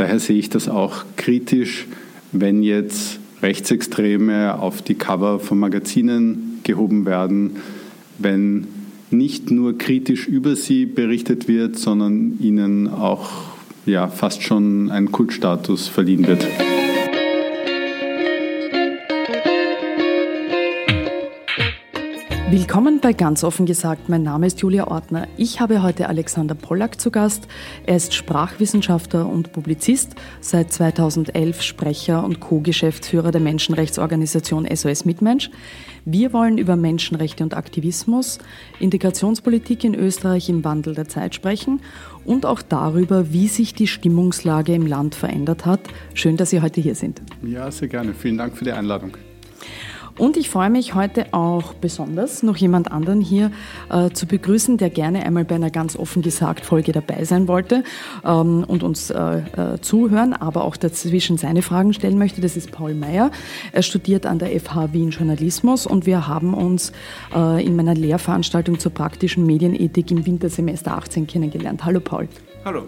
daher sehe ich das auch kritisch, wenn jetzt Rechtsextreme auf die Cover von Magazinen gehoben werden, wenn nicht nur kritisch über sie berichtet wird, sondern ihnen auch ja, fast schon ein Kultstatus verliehen wird. Willkommen bei Ganz offen gesagt. Mein Name ist Julia Ortner. Ich habe heute Alexander Pollack zu Gast. Er ist Sprachwissenschaftler und Publizist, seit 2011 Sprecher und Co-Geschäftsführer der Menschenrechtsorganisation SOS Mitmensch. Wir wollen über Menschenrechte und Aktivismus, Integrationspolitik in Österreich im Wandel der Zeit sprechen und auch darüber, wie sich die Stimmungslage im Land verändert hat. Schön, dass Sie heute hier sind. Ja, sehr gerne. Vielen Dank für die Einladung. Und ich freue mich heute auch besonders, noch jemand anderen hier äh, zu begrüßen, der gerne einmal bei einer ganz offen gesagt Folge dabei sein wollte ähm, und uns äh, äh, zuhören, aber auch dazwischen seine Fragen stellen möchte. Das ist Paul Meyer. Er studiert an der FH Wien Journalismus und wir haben uns äh, in meiner Lehrveranstaltung zur praktischen Medienethik im Wintersemester 18 kennengelernt. Hallo Paul. Hallo.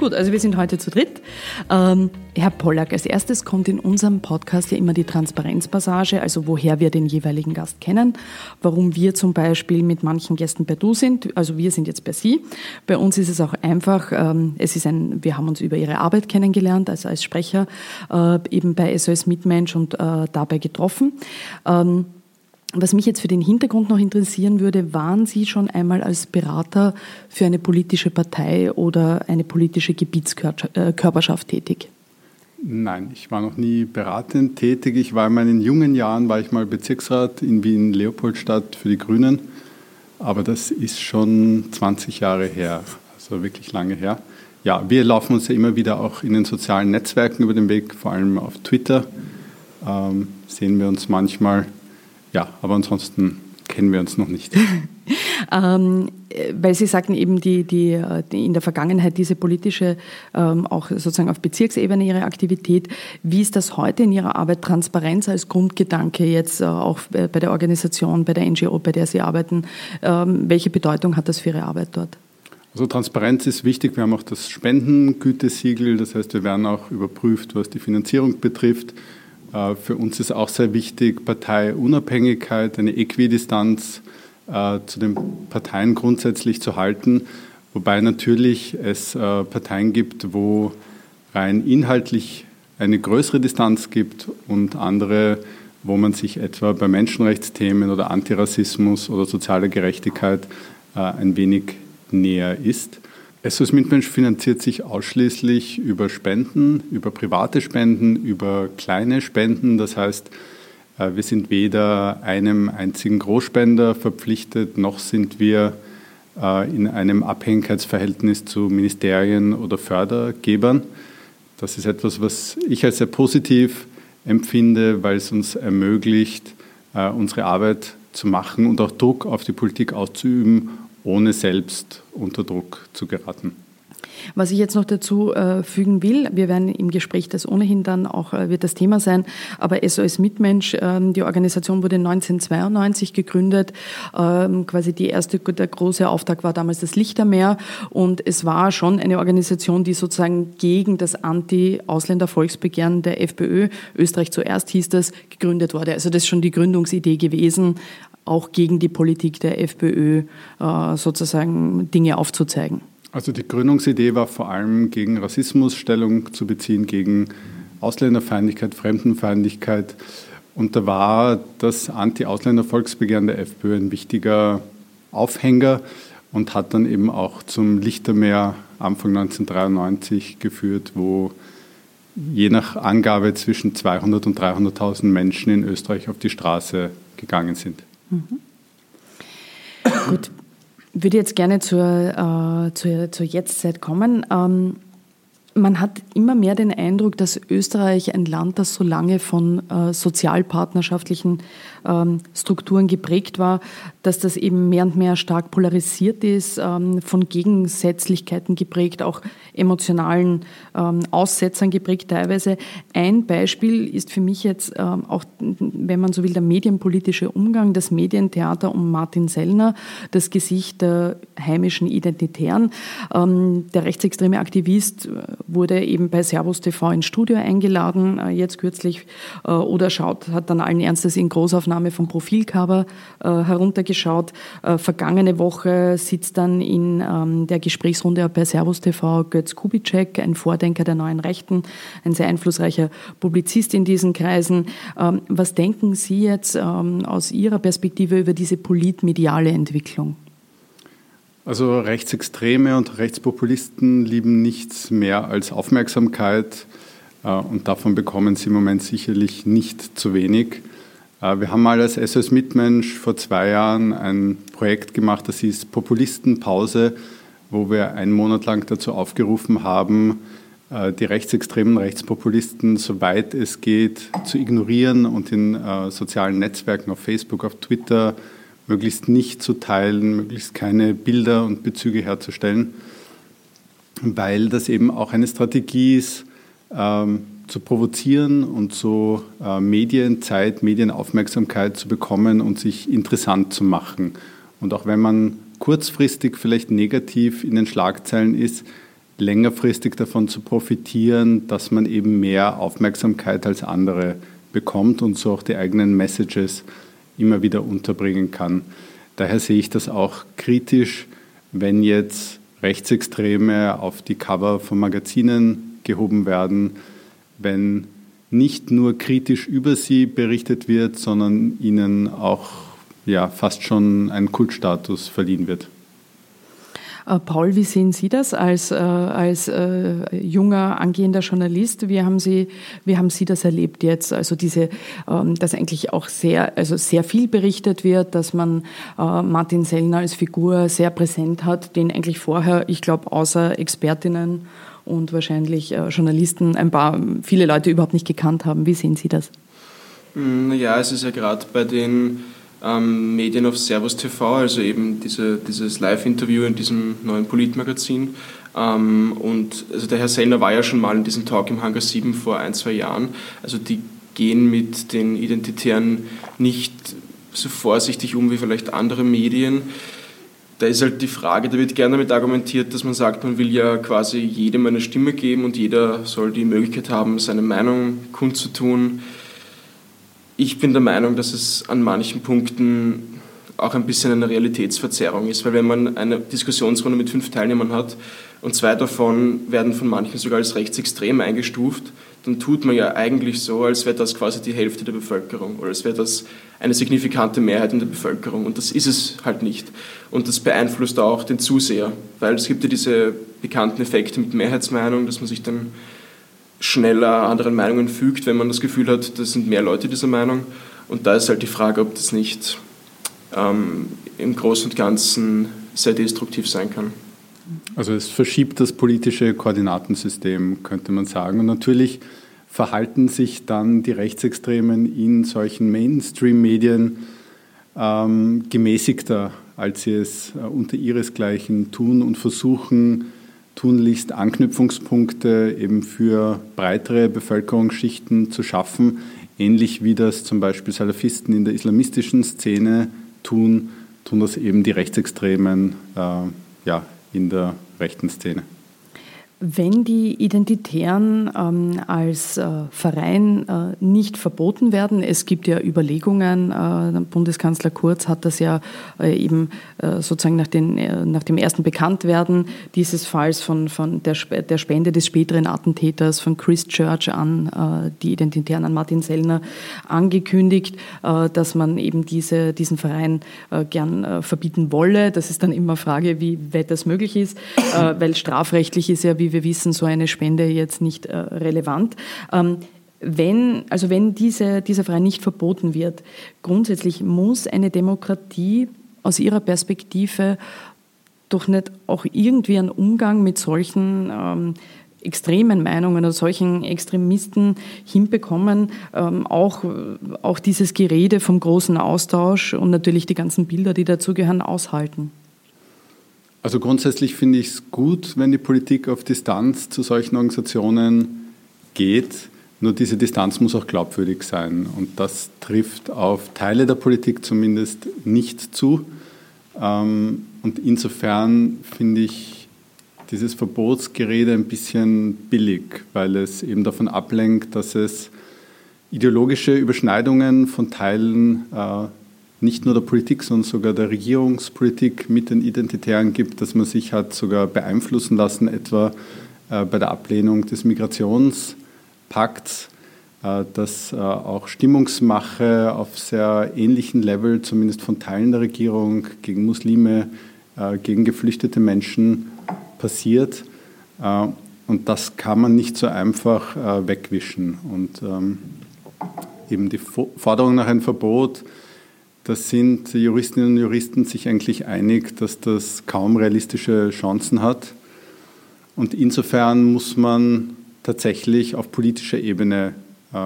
Gut, also wir sind heute zu dritt. Ähm, Herr Pollack, als erstes kommt in unserem Podcast ja immer die Transparenzpassage, also woher wir den jeweiligen Gast kennen, warum wir zum Beispiel mit manchen Gästen per Du sind, also wir sind jetzt per Sie. Bei uns ist es auch einfach, ähm, es ist ein, wir haben uns über Ihre Arbeit kennengelernt, also als Sprecher äh, eben bei SOS Mitmensch und äh, dabei getroffen. Ähm, was mich jetzt für den Hintergrund noch interessieren würde, waren Sie schon einmal als Berater für eine politische Partei oder eine politische Gebietskörperschaft tätig? Nein, ich war noch nie beratend tätig. Ich war in meinen jungen Jahren, war ich mal Bezirksrat in Wien-Leopoldstadt für die Grünen. Aber das ist schon 20 Jahre her, also wirklich lange her. Ja, wir laufen uns ja immer wieder auch in den sozialen Netzwerken über den Weg, vor allem auf Twitter. Ähm, sehen wir uns manchmal ja, aber ansonsten kennen wir uns noch nicht. ähm, weil Sie sagten eben, die, die, die, in der Vergangenheit diese politische, ähm, auch sozusagen auf Bezirksebene Ihre Aktivität. Wie ist das heute in Ihrer Arbeit? Transparenz als Grundgedanke jetzt äh, auch bei der Organisation, bei der NGO, bei der Sie arbeiten. Ähm, welche Bedeutung hat das für Ihre Arbeit dort? Also Transparenz ist wichtig. Wir haben auch das Spendengütesiegel. Das heißt, wir werden auch überprüft, was die Finanzierung betrifft. Äh, für uns ist auch sehr wichtig Parteiunabhängigkeit, eine Äquidistanz äh, zu den Parteien grundsätzlich zu halten, wobei natürlich es äh, Parteien gibt, wo rein inhaltlich eine größere Distanz gibt und andere, wo man sich etwa bei Menschenrechtsthemen oder Antirassismus oder sozialer Gerechtigkeit ein wenig näher ist. SOS Mitmensch finanziert sich ausschließlich über Spenden, über private Spenden, über kleine Spenden. Das heißt, äh, wir sind weder einem einzigen Großspender verpflichtet, noch sind wir äh, in einem Abhängigkeitsverhältnis zu Ministerien oder Fördergebern. Das ist etwas, was ich als sehr positiv empfinde, weil es uns ermöglicht, äh, unsere Arbeit zu machen und auch Druck auf die Politik auszuüben, ohne selbst unter Druck zu geraten. Was ich jetzt noch dazu äh, fügen will, wir werden im Gespräch das ohnehin dann auch äh, wird das Thema sein, aber SOS Mitmensch, ähm, die Organisation wurde 1992 gegründet. Ähm, quasi die erste, der große Auftrag war damals das Lichtermeer und es war schon eine Organisation, die sozusagen gegen das Anti-Ausländer-Volksbegehren der FPÖ, Österreich zuerst hieß das, gegründet wurde. Also das ist schon die Gründungsidee gewesen, auch gegen die Politik der FPÖ äh, sozusagen Dinge aufzuzeigen. Also die Gründungsidee war vor allem gegen Rassismus Stellung zu beziehen, gegen Ausländerfeindlichkeit, Fremdenfeindlichkeit. Und da war das Anti-Ausländer-Volksbegehren der FPÖ ein wichtiger Aufhänger und hat dann eben auch zum Lichtermeer Anfang 1993 geführt, wo je nach Angabe zwischen 200 und 300.000 Menschen in Österreich auf die Straße gegangen sind. Mhm. Gut, würde jetzt gerne zur, äh, zur, zur Jetztzeit kommen. Ähm, man hat immer mehr den Eindruck, dass Österreich ein Land, das so lange von äh, sozialpartnerschaftlichen Strukturen geprägt war, dass das eben mehr und mehr stark polarisiert ist, ähm, von Gegensätzlichkeiten geprägt, auch emotionalen ähm, Aussetzern geprägt teilweise. Ein Beispiel ist für mich jetzt ähm, auch, wenn man so will, der medienpolitische Umgang, das Medientheater um Martin Sellner, das Gesicht der heimischen Identitären. Ähm, der rechtsextreme Aktivist wurde eben bei Servus TV ins Studio eingeladen, äh, jetzt kürzlich, äh, oder schaut, hat dann allen Ernstes in Großaufnahme vom Profilcover äh, heruntergeschaut. Äh, vergangene Woche sitzt dann in ähm, der Gesprächsrunde bei Servus TV Götz Kubitschek, ein Vordenker der neuen Rechten, ein sehr einflussreicher Publizist in diesen Kreisen. Ähm, was denken Sie jetzt ähm, aus Ihrer Perspektive über diese politmediale Entwicklung? Also Rechtsextreme und Rechtspopulisten lieben nichts mehr als Aufmerksamkeit äh, und davon bekommen sie im Moment sicherlich nicht zu wenig. Äh, wir haben mal als SOS Mitmensch vor zwei Jahren ein Projekt gemacht, das hieß Populistenpause, wo wir einen Monat lang dazu aufgerufen haben, äh, die rechtsextremen Rechtspopulisten, soweit es geht, zu ignorieren und in sozialen Netzwerken auf Facebook, auf Twitter, möglichst nicht zu teilen, möglichst keine Bilder und Bezüge herzustellen, weil das eben auch eine Strategie ist, ähm, zu provozieren und so äh, Medienzeit, Medienaufmerksamkeit zu bekommen und sich interessant zu machen. Und auch wenn man kurzfristig vielleicht negativ in den Schlagzeilen ist, längerfristig davon zu profitieren, dass man eben mehr Aufmerksamkeit als andere bekommt und so auch die eigenen Messages immer wieder unterbringen kann. Daher sehe ich das auch kritisch, wenn jetzt Rechtsextreme auf die Cover von Magazinen gehoben werden, wenn nicht nur kritisch über sie berichtet wird, sondern ihnen auch ja, fast schon ein Kultstatus verliehen wird. Äh, Paul, wie sehen Sie das als, äh, als äh, junger, angehender Journalist? Wie haben, Sie, wie haben Sie das erlebt jetzt? Also diese, ähm, dass eigentlich auch sehr, also sehr viel berichtet wird, dass man Martin Sellner als Figur sehr präsent hat, den eigentlich vorher, ich glaube, außer Expertinnen und wahrscheinlich äh, Journalisten ein paar, viele Leute überhaupt nicht gekannt haben. Wie sehen Sie das? Ja, es ist ja gerade bei den ähm, Medien auf Servus TV, also eben diese, dieses Live-Interview in diesem neuen Politmagazin. Ähm, und also der Herr Sellner war ja schon mal in diesem Talk im Hangar 7 vor ein, zwei Jahren. Also die gehen mit den Identitären nicht so vorsichtig um wie vielleicht andere Medien. Da ist halt die Frage, da wird gerne damit argumentiert, dass man sagt, man will ja quasi jedem eine Stimme geben und jeder soll die Möglichkeit haben, seine Meinung kundzutun. Ich bin der Meinung, dass es an manchen Punkten auch ein bisschen eine Realitätsverzerrung ist, weil wenn man eine Diskussionsrunde mit fünf Teilnehmern hat und zwei davon werden von manchen sogar als rechtsextrem eingestuft, dann tut man ja eigentlich so, als wäre das quasi die Hälfte der Bevölkerung oder als wäre das eine signifikante Mehrheit in der Bevölkerung und das ist es halt nicht. Und das beeinflusst auch den Zuseher, weil es gibt ja diese bekannten Effekte mit Mehrheitsmeinung, dass man sich dann schneller anderen Meinungen fügt, wenn man das Gefühl hat, das sind mehr Leute dieser Meinung. Und da ist halt die Frage, ob das nicht ähm, im Großen und Ganzen sehr destruktiv sein kann. Also es verschiebt das politische Koordinatensystem, könnte man sagen. Und natürlich verhalten sich dann die Rechtsextremen in solchen Mainstream-Medien ähm, gemäßigter, als sie es äh, unter ihresgleichen tun und versuchen, tunlichst Anknüpfungspunkte eben für breitere Bevölkerungsschichten zu schaffen, ähnlich wie das zum Beispiel Salafisten in der islamistischen Szene tun, tun das eben die Rechtsextremen äh, ja, in der rechten Szene. Wenn die Identitären ähm, als äh, Verein äh, nicht verboten werden, es gibt ja Überlegungen, äh, Bundeskanzler Kurz hat das ja äh, eben äh, sozusagen nach, den, äh, nach, dem ersten Bekanntwerden dieses Falls von, von der, der, Spende des späteren Attentäters von Christchurch an die Identitären an Martin Sellner angekündigt, dass man eben diese, diesen Verein gern verbieten wolle. Das ist dann immer Frage, wie weit das möglich ist, weil strafrechtlich ist ja, wie wir wissen, so eine Spende jetzt nicht äh, relevant. Ähm, wenn, also wenn diese, dieser Verein nicht verboten wird, grundsätzlich muss eine Demokratie aus Ihrer Perspektive doch nicht auch irgendwie einen Umgang mit solchen ähm, extremen Meinungen oder solchen Extremisten hinbekommen, ähm, auch, auch dieses Gerede vom großen Austausch und natürlich die ganzen Bilder, die dazugehören, aushalten. Also grundsätzlich finde ich es gut, wenn die Politik auf Distanz zu solchen Organisationen geht. Nur diese Distanz muss auch glaubwürdig sein. Und das trifft auf Teile der Politik zumindest nicht zu. Ähm, und insofern finde ich dieses Verbotsgerede ein bisschen billig, weil es eben davon ablenkt, dass es ideologische Überschneidungen von Teilen äh, nicht nur der Politik, sondern sogar der Regierungspolitik mit den Identitären gibt, dass man sich hat sogar beeinflussen lassen, etwa äh, bei der Ablehnung des Migrationspakts, äh, dass äh, auch Stimmungsmache auf sehr ähnlichen Level, zumindest von Teilen der Regierung, gegen Muslime, gegen geflüchtete Menschen passiert. Und das kann man nicht so einfach wegwischen. Und ähm, eben die Forderung nach einem Verbot, da sind Juristinnen und Juristen sich eigentlich einig, dass das kaum realistische Chancen hat. Und insofern muss man tatsächlich auf politischer Ebene äh,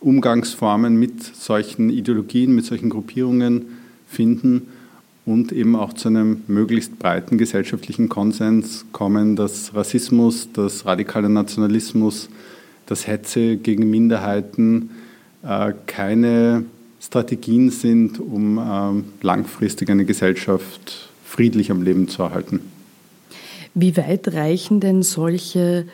Umgangsformen mit solchen Ideologien, mit solchen Gruppierungen finden und eben auch zu einem möglichst breiten gesellschaftlichen Konsens kommen, dass Rassismus, dass radikaler Nationalismus, dass Hetze gegen Minderheiten äh, keine Strategien sind, um äh, langfristig eine Gesellschaft friedlich am Leben zu erhalten. Wie weit reichen denn solche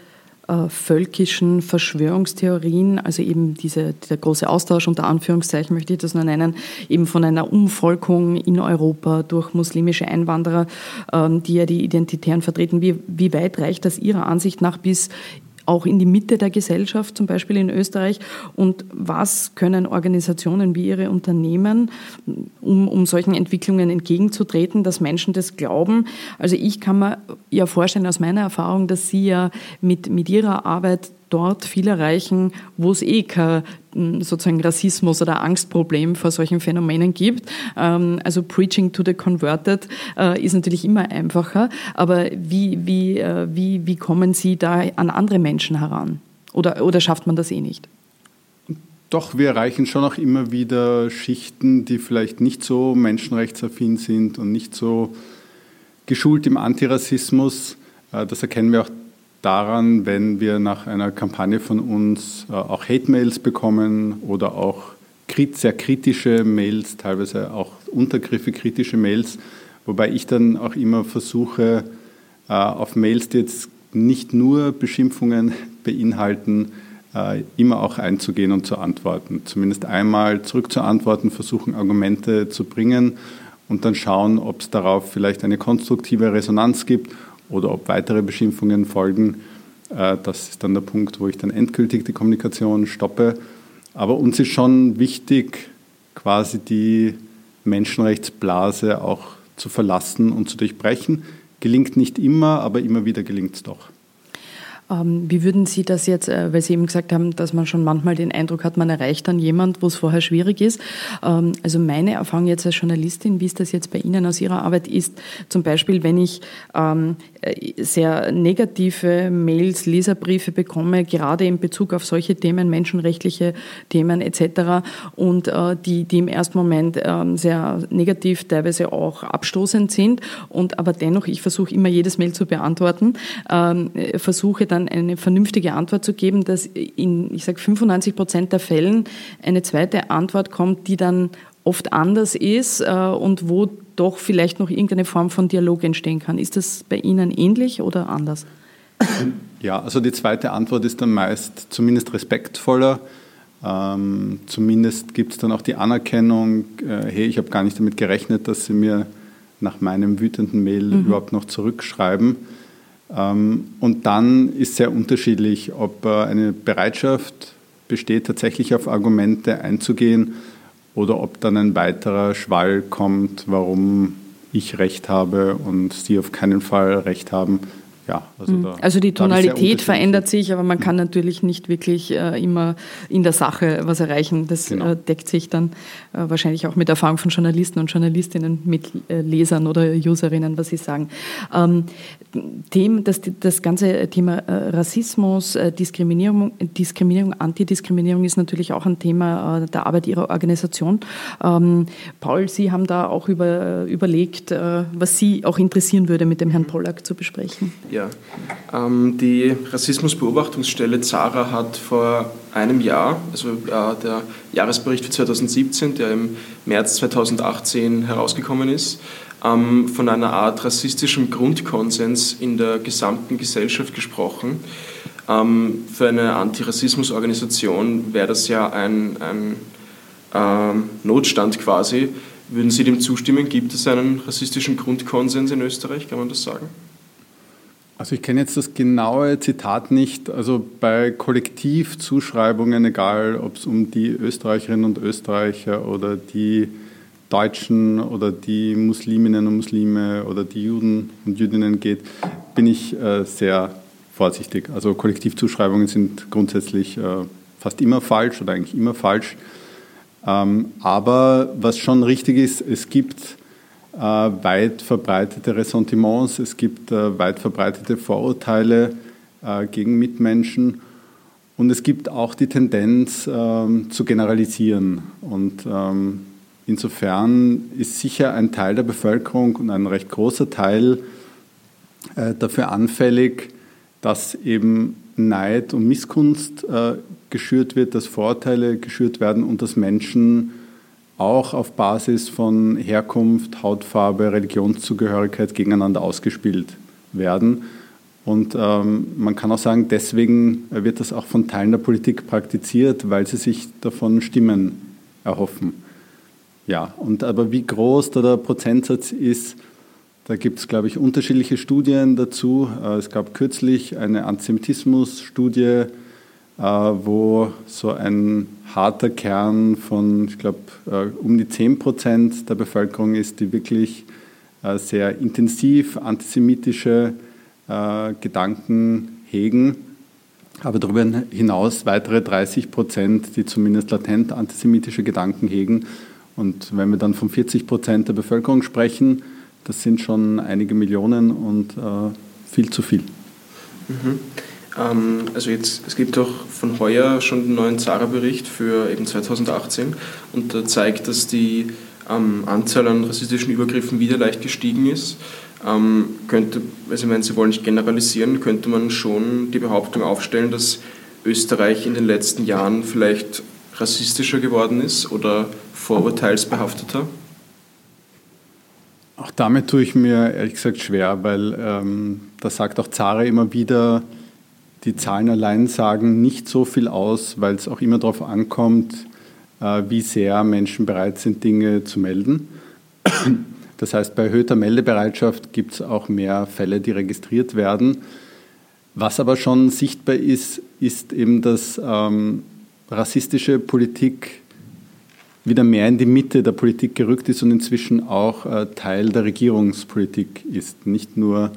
äh, völkischen Verschwörungstheorien, also eben diese, dieser große Austausch unter Anführungszeichen möchte ich das nur nennen, eben von einer Umvolkung in Europa durch muslimische Einwanderer, ähm, die ja die Identitären vertreten. Wie, wie weit reicht das Ihrer Ansicht nach bis auch in die Mitte der Gesellschaft, zum Beispiel in Österreich? Und was können Organisationen wie Ihre Unternehmen, um, um solchen Entwicklungen entgegenzutreten, dass Menschen das glauben? Also ich kann mir ja vorstellen aus meiner Erfahrung, dass Sie ja mit, mit Ihrer Arbeit dort viel erreichen, wo es eh kein hm, sozusagen Rassismus oder Angstproblem vor solchen Phänomenen gibt. Ähm, also Preaching to the Converted äh, ist natürlich immer einfacher, aber wie, wie, äh, wie, wie kommen Sie da an andere Menschen heran? Oder, oder schafft man das eh nicht? Doch, wir erreichen schon auch immer wieder Schichten, die vielleicht nicht so menschenrechtsaffin sind und nicht so geschult im Antirassismus. Äh, das erkennen wir auch daran, wenn wir nach einer Kampagne von uns äh, auch Hate-Mails bekommen oder auch sehr kritische Mails, teilweise auch Untergriffe kritische Mails, wobei ich dann auch immer versuche, äh, auf Mails, die jetzt nicht nur Beschimpfungen beinhalten, äh, immer auch einzugehen und zu antworten. Zumindest einmal zurückzuantworten, versuchen Argumente zu bringen und dann schauen, ob es darauf vielleicht eine konstruktive Resonanz gibt oder ob weitere Beschimpfungen folgen. Äh, das ist dann der Punkt, wo ich dann endgültig die Kommunikation stoppe. Aber uns ist schon wichtig, quasi die Menschenrechtsblase auch zu verlassen und zu durchbrechen. Gelingt nicht immer, aber immer wieder gelingt es doch. Ähm, wie würden Sie das jetzt, äh, weil Sie eben gesagt haben, dass man schon manchmal den Eindruck hat, man erreicht dann jemand, wo es vorher schwierig ist. Ähm, also meine Erfahrung jetzt als Journalistin, wie ist das jetzt bei Ihnen aus Ihrer Arbeit ist, zum Beispiel, wenn ich ähm, äh, sehr negative Mails, Leserbriefe bekomme, gerade in Bezug auf solche Themen, menschenrechtliche Themen etc. und äh, die, die im ersten Moment sehr negativ, teilweise auch abstoßend sind und aber dennoch, ich versuche immer jedes Mail zu beantworten, versuche dann dann eine vernünftige Antwort zu geben, dass in, ich sage, 95 Prozent der Fällen eine zweite Antwort kommt, die dann oft anders ist äh, und wo doch vielleicht noch irgendeine Form von Dialog entstehen kann. Ist das bei Ihnen ähnlich oder anders? Ja, also die zweite Antwort ist dann meist zumindest respektvoller. Ähm, zumindest gibt es dann auch die Anerkennung, äh, hey, ich habe gar nicht damit gerechnet, dass Sie mir nach meinem wütenden Mail mhm. überhaupt noch zurückschreiben. Ähm, und dann ist sehr unterschiedlich, ob äh, eine Bereitschaft besteht, tatsächlich auf Argumente einzugehen oder ob dann ein weiterer Schwall kommt, warum ich Recht habe und Sie auf keinen Fall Recht haben ja, also, hm. da, also die Tonalität verändert sich, aber man kann natürlich nicht wirklich äh, immer in der Sache was erreichen. Das genau. äh, deckt sich dann äh, wahrscheinlich auch mit Erfahrung von Journalisten und Journalistinnen, mit äh, Lesern oder Userinnen, was sie sagen. Ähm, Themen, das, das ganze Thema äh, Rassismus, äh, Diskriminierung, Diskriminierung, Antidiskriminierung ist natürlich auch ein Thema der Arbeit Ihrer Organisation. Ähm, Paul, Sie haben da auch über, überlegt, was Sie auch interessieren würde, mit dem Herrn Pollack zu besprechen. Ja, Ja, ähm, die Rassismusbeobachtungsstelle ZARA hat vor einem Jahr, also äh, der Jahresbericht für 2017, der im März 2018 herausgekommen ist, ähm, von einer Art rassistischem Grundkonsens in der gesamten Gesellschaft gesprochen. Ähm, für eine Antirassismusorganisation wäre das ja ein, ein Notstand quasi. Würden Sie dem zustimmen? Gibt es einen rassistischen Grundkonsens in Österreich? Kann man das sagen? Also ich kenne jetzt das genaue Zitat nicht. Also bei Kollektivzuschreibungen, egal ob es um die Österreicherinnen und Österreicher oder die Deutschen oder die Musliminnen und Muslime oder die Juden und Jüdinnen geht, bin ich äh, sehr vorsichtig. Also Kollektivzuschreibungen sind grundsätzlich äh, fast immer falsch oder eigentlich immer falsch. Ähm, aber was schon richtig ist, es gibt weit verbreitete Ressentiments, es gibt äh, weit verbreitete Vorurteile äh, gegen Mitmenschen und es gibt auch die Tendenz ähm, zu generalisieren. Und ähm, insofern ist sicher ein Teil der Bevölkerung und ein recht großer Teil dafür anfällig, dass eben Neid und Missgunst geschürt wird, dass Vorurteile geschürt werden und dass Menschen auch auf Basis von Herkunft, Hautfarbe, Religionszugehörigkeit gegeneinander ausgespielt werden. Und ähm, man kann auch sagen, deswegen wird das auch von Teilen der Politik praktiziert, weil sie sich davon Stimmen erhoffen. Ja, und aber wie groß da der Prozentsatz ist, da gibt es, glaube ich, unterschiedliche Studien dazu. Äh, es gab kürzlich eine Antisemitismus-Studie, wo so ein harter Kern von, ich glaube, äh, um die 10 Prozent der Bevölkerung ist, die wirklich äh, sehr intensiv antisemitische Gedanken hegen. Aber darüber hinaus weitere 30 Prozent, die zumindest latent antisemitische Gedanken hegen. Und wenn wir dann von 40 Prozent der Bevölkerung sprechen, das sind schon einige Millionen und äh, viel zu viel. Mhm. Ähm, also jetzt, es gibt auch von heuer schon den neuen Zara-Bericht für eben 2018 und da zeigt, dass die ähm, Anzahl an rassistischen Übergriffen wieder leicht gestiegen ist. Ähm, könnte, also ich meine, Sie wollen nicht generalisieren, könnte man schon die Behauptung aufstellen, dass Österreich in den letzten Jahren vielleicht rassistischer geworden ist oder vorurteilsbehafteter? Auch damit tue ich mir ehrlich gesagt schwer, weil ähm, da sagt auch Zara immer wieder, die Zahlen allein sagen nicht so viel aus, weil es auch immer darauf ankommt, äh, wie sehr Menschen bereit sind, Dinge zu melden. Das heißt, bei erhöhter Meldebereitschaft gibt es auch mehr Fälle, die registriert werden. Was aber schon sichtbar ist, ist eben, dass ähm, rassistische Politik wieder mehr in die Mitte der Politik gerückt ist und inzwischen auch äh, Teil der Regierungspolitik ist. Nicht nur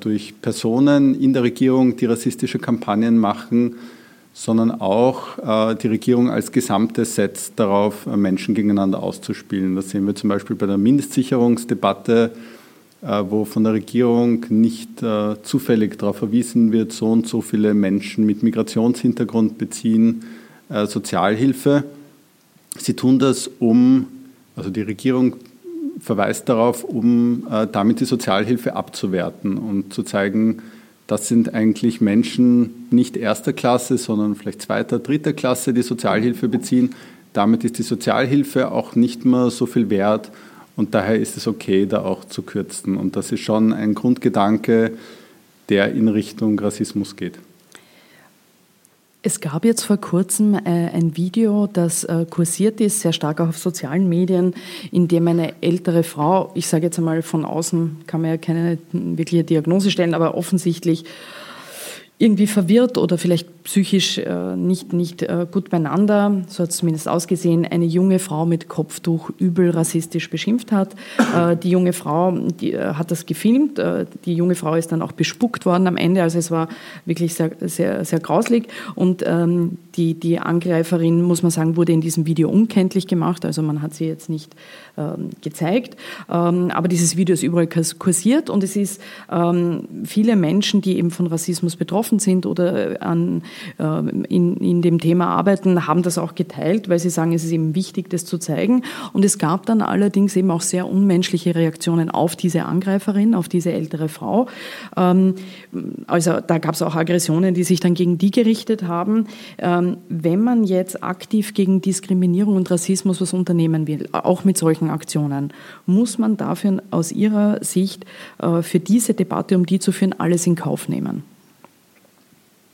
durch Personen in der Regierung, die rassistische Kampagnen machen, sondern auch äh, die Regierung als Gesamtes setzt darauf, äh, Menschen gegeneinander auszuspielen. Das sehen wir zum Beispiel bei der Mindestsicherungsdebatte, wo von der Regierung nicht zufällig darauf verwiesen wird, so und so viele Menschen mit Migrationshintergrund beziehen Sozialhilfe. Sie tun das, um, also die Regierung verweist darauf, um äh, damit die Sozialhilfe abzuwerten und zu zeigen, das sind eigentlich Menschen nicht erster Klasse, sondern vielleicht zweiter, dritter Klasse, die Sozialhilfe beziehen. Damit ist die Sozialhilfe auch nicht mehr so viel wert und daher ist es okay, da auch zu kürzen. Und das ist schon ein Grundgedanke, der in Richtung Rassismus geht. Es gab jetzt vor kurzem äh, ein Video, das äh, kursiert ist, sehr stark auch auf sozialen Medien, in dem eine ältere Frau, ich sage jetzt einmal von außen, kann man ja keine wirkliche Diagnose stellen, aber offensichtlich irgendwie verwirrt oder vielleicht psychisch äh, nicht, nicht äh, gut beieinander, so hat es zumindest ausgesehen, eine junge Frau mit Kopftuch übel rassistisch beschimpft hat. Äh, die junge Frau die, äh, hat das gefilmt, äh, die junge Frau ist dann auch bespuckt worden am Ende, also es war wirklich sehr, sehr, sehr grauslig. Und ähm, die, die Angreiferin, muss man sagen, wurde in diesem Video unkenntlich gemacht, also man hat sie jetzt nicht ähm, gezeigt, ähm, aber dieses Video ist überall kursiert. Und es ist ähm, viele Menschen, die eben von Rassismus betroffen sind oder an, äh, in, in dem Thema arbeiten, haben das auch geteilt, weil sie sagen, es ist eben wichtig, das zu zeigen. Und es gab dann allerdings eben auch sehr unmenschliche Reaktionen auf diese Angreiferin, auf diese ältere Frau. Ähm, also da gab es auch Aggressionen, die sich dann gegen die gerichtet haben. Ähm, wenn man jetzt aktiv gegen Diskriminierung und Rassismus was unternehmen will, auch mit solchen Aktionen, muss man dafür aus Ihrer Sicht äh, für diese Debatte, um die zu führen, alles in Kauf nehmen?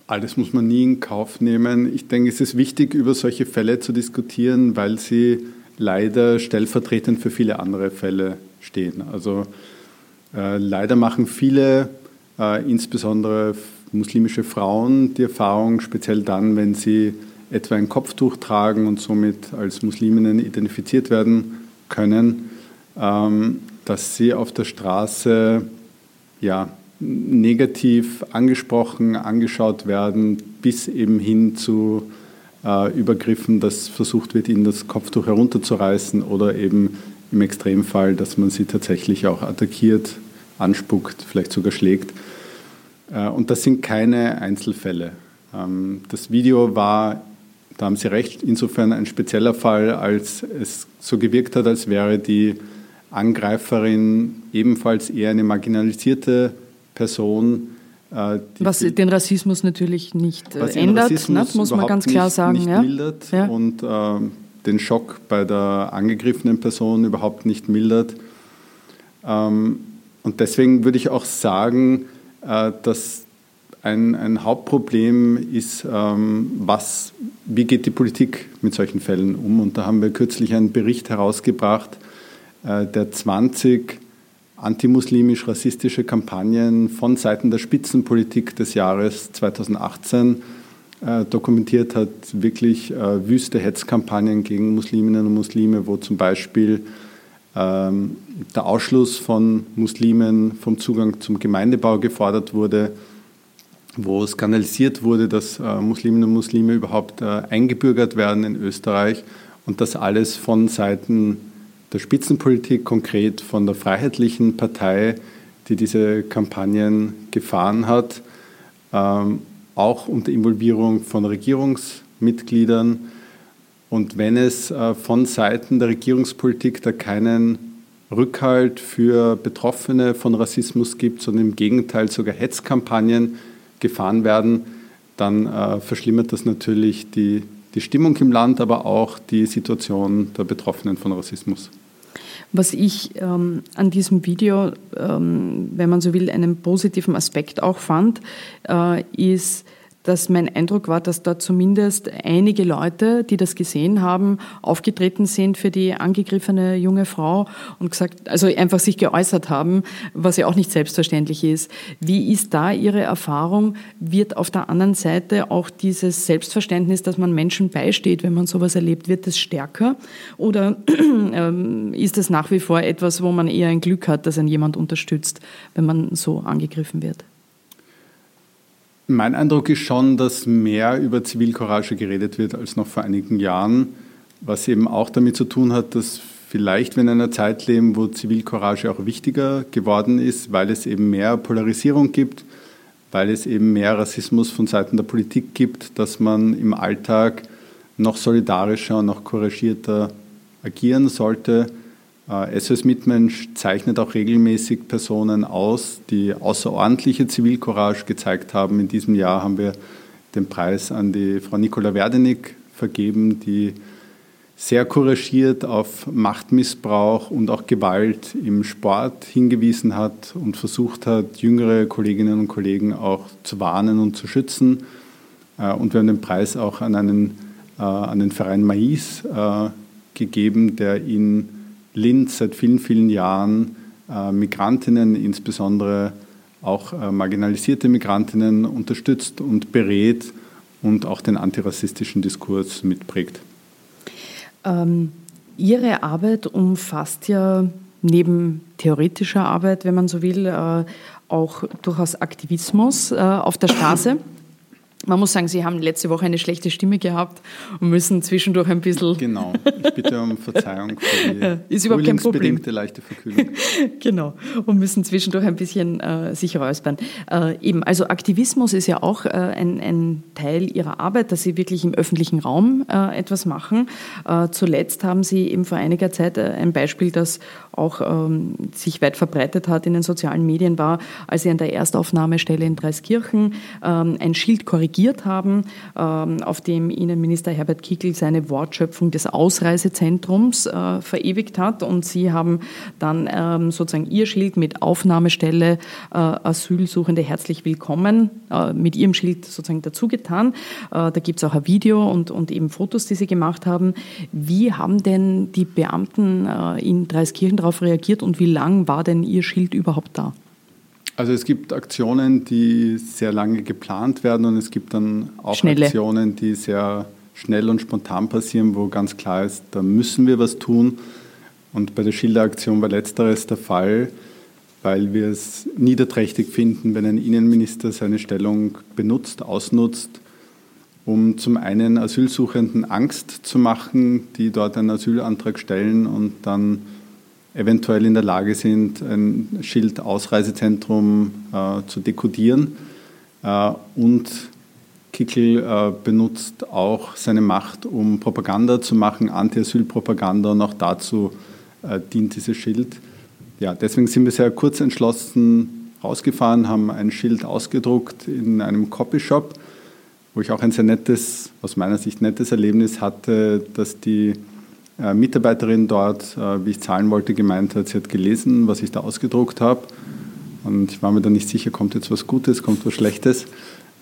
Alles muss man nie in Kauf nehmen. Ich denke, es ist wichtig, über solche Fälle zu diskutieren, weil sie leider stellvertretend für viele andere Fälle stehen. Also äh, leider machen viele, äh, insbesondere muslimische Frauen, die Erfahrung, speziell dann, wenn sie etwa ein Kopftuch tragen und somit als Musliminnen identifiziert werden können, ähm, dass sie auf der Straße ja, negativ angesprochen, angeschaut werden, bis eben hin zu äh, Übergriffen, dass versucht wird, ihnen das Kopftuch herunterzureißen oder eben im Extremfall, dass man sie tatsächlich auch attackiert, anspuckt, vielleicht sogar schlägt. Äh, und das sind keine Einzelfälle. Ähm, das Video war, da haben Sie recht, insofern ein spezieller Fall, als es so gewirkt hat, als wäre die Angreiferin ebenfalls eher eine marginalisierte Person. Äh, Was den Rassismus natürlich nicht äh, ändert, ne? muss man ganz klar nicht, sagen. Nicht ja? mildert ja. und äh, den Schock bei der angegriffenen Person überhaupt nicht mildert. Ähm, und deswegen würde ich auch sagen, äh, dass ein, ein, Hauptproblem ist, ähm, was, wie geht die Politik mit solchen Fällen um? Und da haben wir kürzlich einen Bericht herausgebracht, äh, der 20 antimuslimisch-rassistische Kampagnen von Seiten der Spitzenpolitik des Jahres 2018 äh, dokumentiert hat, wirklich äh, wüste Hetzkampagnen gegen Musliminnen und Muslime, wo zum Beispiel ähm, der Ausschluss von Muslimen vom Zugang zum Gemeindebau gefordert wurde, wo skandalisiert wurde, dass äh, Musliminnen und Muslime überhaupt äh, eingebürgert werden in Österreich und das alles von Seiten der Spitzenpolitik, konkret von der Freiheitlichen Partei, die diese Kampagnen gefahren hat, ähm, auch unter Involvierung von Regierungsmitgliedern. Und wenn es äh, von Seiten der Regierungspolitik da keinen Rückhalt für Betroffene von Rassismus gibt, sondern im Gegenteil sogar Hetzkampagnen gefahren werden, dann äh, verschlimmert das natürlich die die Stimmung im Land, aber auch die Situation der Betroffenen von Rassismus. Was ich ähm, an diesem Video, ähm, wenn man so will, einen positiven Aspekt auch fand, äh, ist, dass mein Eindruck war, dass da zumindest einige Leute, die das gesehen haben, aufgetreten sind für die angegriffene junge Frau und gesagt, also einfach sich geäußert haben, was ja auch nicht selbstverständlich ist. Wie ist da Ihre Erfahrung? Wird auf der anderen Seite auch dieses Selbstverständnis, dass man Menschen beisteht, wenn man sowas erlebt, wird das stärker? Oder ähm, ist es nach wie vor etwas, wo man eher ein Glück hat, dass ein jemand unterstützt, wenn man so angegriffen wird? Mein Eindruck ist schon, dass mehr über Zivilcourage geredet wird als noch vor einigen Jahren, was eben auch damit zu tun hat, dass vielleicht wir in einer Zeit leben, wo Zivilcourage auch wichtiger geworden ist, weil es eben mehr Polarisierung gibt, weil es eben mehr Rassismus von Seiten der Politik gibt, dass man im Alltag noch solidarischer und noch couragierter agieren sollte. SOS äh, Mitmensch zeichnet auch regelmäßig Personen aus, die außerordentliche Zivilcourage gezeigt haben. In diesem Jahr haben wir den Preis an die Frau Nicola Werdenig vergeben, die sehr couragiert auf Machtmissbrauch und auch Gewalt im Sport hingewiesen hat und versucht hat, jüngere Kolleginnen und Kollegen auch zu warnen und zu schützen. Äh, und wir haben den Preis auch an, einen, äh, an den Verein Mais gegeben, der ihn Linz seit vielen, vielen Jahren äh, Migrantinnen, insbesondere auch äh, marginalisierte Migrantinnen, unterstützt und berät und auch den antirassistischen Diskurs mitprägt. Ähm, Ihre Arbeit umfasst ja neben theoretischer Arbeit, wenn man so will, äh, auch durchaus Aktivismus auf der Straße. Man muss sagen, Sie haben letzte Woche eine schlechte Stimme gehabt und müssen zwischendurch ein bisschen. Genau, ich bitte um Verzeihung für die ist überhaupt kein Problem. leichte Verkühlung. genau, und müssen zwischendurch ein bisschen äh, sich räuspern. Äh, eben, also Aktivismus ist ja auch äh, ein, ein, Teil Ihrer Arbeit, dass Sie wirklich im öffentlichen Raum äh, etwas machen. Äh, zuletzt haben Sie eben vor einiger Zeit äh, ein Beispiel, das auch ähm, sich weit verbreitet hat in den sozialen Medien, war, als Sie an der Erstaufnahmestelle in Dreiskirchen ähm, ein Schild korrigiert korrigiert haben, ähm, auf dem Innenminister Herbert Kickl seine Wortschöpfung des Ausreisezentrums äh, verewigt hat. Und Sie haben dann ähm, sozusagen Ihr Schild mit Aufnahmestelle äh, Asylsuchende herzlich willkommen äh, mit Ihrem Schild sozusagen dazugetan. Da gibt es auch ein Video und, und eben Fotos, die Sie gemacht haben. Wie haben denn die Beamten in Dreiskirchen darauf reagiert und wie lang war denn Ihr Schild überhaupt da? Also es gibt Aktionen, die sehr lange geplant werden und es gibt dann auch Schnelle. Aktionen, die sehr schnell und spontan passieren, wo ganz klar ist, da müssen wir was tun. Und bei der Schilderaktion war letzteres der Fall, weil wir es niederträchtig finden, wenn ein Innenminister seine Stellung benutzt, ausnutzt, um zum einen Asylsuchenden Angst zu machen, die dort einen Asylantrag stellen und dann eventuell in der Lage sind, ein Schild Ausreisezentrum äh, zu dekodieren. Äh, und Kickel äh, benutzt auch seine Macht, um Propaganda zu machen, Anti-Asyl-Propaganda und auch dazu äh, dient dieses Schild. Ja, deswegen sind wir sehr kurz entschlossen rausgefahren, haben ein Schild ausgedruckt in einem Copyshop, wo ich auch ein sehr nettes, aus meiner Sicht nettes Erlebnis hatte, dass die Mitarbeiterin dort, äh, wie ich zahlen wollte, gemeint hat, sie hat gelesen, was ich da ausgedruckt habe. Und ich war mir dann nicht sicher, kommt jetzt was Gutes, kommt was Schlechtes.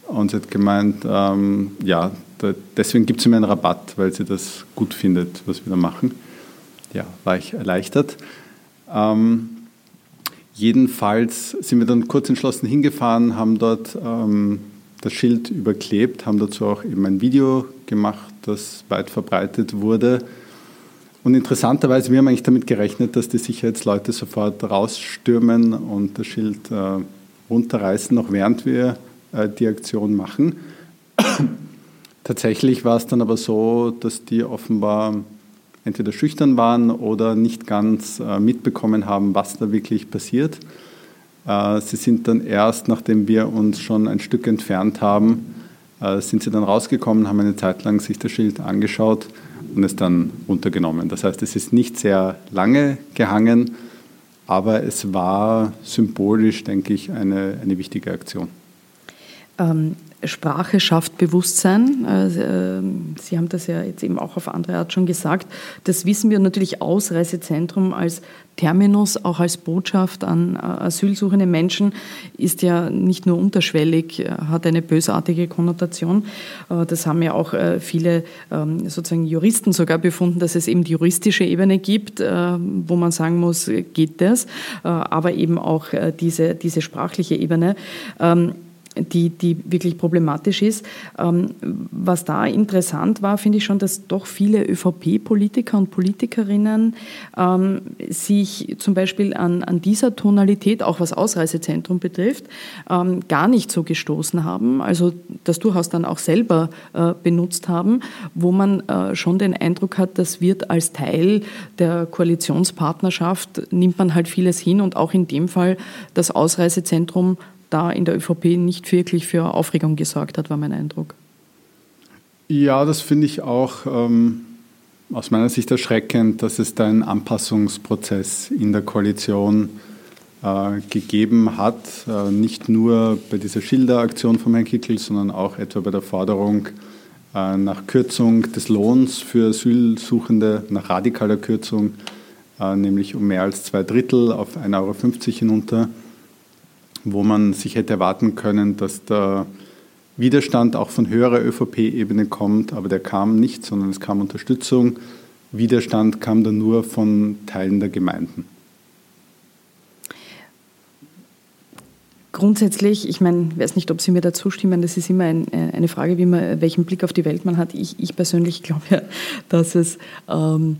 Und sie hat gemeint, ähm, ja, da, deswegen gibt sie mir einen Rabatt, weil sie das gut findet, was wir da machen. Ja, war ich erleichtert. Ähm, jedenfalls sind wir dann kurz entschlossen hingefahren, haben dort ähm, das Schild überklebt, haben dazu auch eben ein Video gemacht, das weit verbreitet wurde und interessanterweise, wir haben eigentlich damit gerechnet, dass die Sicherheitsleute sofort rausstürmen und das Schild äh, runterreißen, noch während wir äh, die Aktion machen. Tatsächlich war es dann aber so, dass die offenbar entweder schüchtern waren oder nicht ganz äh, mitbekommen haben, was da wirklich passiert. Äh, sie sind dann erst, nachdem wir uns schon ein Stück entfernt haben, äh, sind sie dann rausgekommen, haben eine Zeit lang sich das Schild angeschaut und es dann runtergenommen. Das heißt, es ist nicht sehr lange gehangen, aber es war symbolisch, denke ich, eine, eine wichtige Aktion. Ähm, Sprache schafft Bewusstsein. Äh, Sie haben das ja jetzt eben auch auf andere Art schon gesagt. Das wissen wir natürlich Ausreisezentrum als Terminus, auch als Botschaft an äh, asylsuchende Menschen, ist ja nicht nur unterschwellig, äh, hat eine bösartige Konnotation. Das haben ja auch viele ähm, sozusagen Juristen sogar befunden, dass es eben die juristische Ebene gibt, wo man sagen muss, geht das, aber eben auch diese, diese sprachliche Ebene. Die, die wirklich problematisch ist. Ähm, was da interessant war, finde ich schon, dass doch viele ÖVP-Politiker und Politikerinnen ähm, sich zum Beispiel an, an dieser Tonalität, auch was Ausreisezentrum betrifft, ähm, gar nicht so gestoßen haben. Also das durchaus dann auch selber äh, benutzt haben, wo man äh, schon den Eindruck hat, das wird als Teil der Koalitionspartnerschaft, nimmt man halt vieles hin und auch in dem Fall das Ausreisezentrum da in der ÖVP nicht wirklich für Aufregung gesorgt hat, war mein Eindruck. Ja, das finde ich auch ähm, aus meiner Sicht erschreckend, dass es da einen Anpassungsprozess in der Koalition äh, gegeben hat. Äh, nicht nur bei dieser Schilderaktion von Herrn Kickel, sondern auch etwa bei der Forderung äh, nach Kürzung des Lohns für Asylsuchende, nach radikaler Kürzung, äh, nämlich um mehr als zwei Drittel auf 1,50 Euro hinunter wo man sich hätte erwarten können, dass der Widerstand auch von höherer ÖVP-Ebene kommt, aber der kam nicht, sondern es kam Unterstützung. Widerstand kam dann nur von Teilen der Gemeinden. Grundsätzlich, ich meine, ich weiß nicht, ob Sie mir da zustimmen, das ist immer ein, äh, eine Frage, wie man, welchen Blick auf die Welt man hat. Ich, ich persönlich glaube ja, dass es, ähm,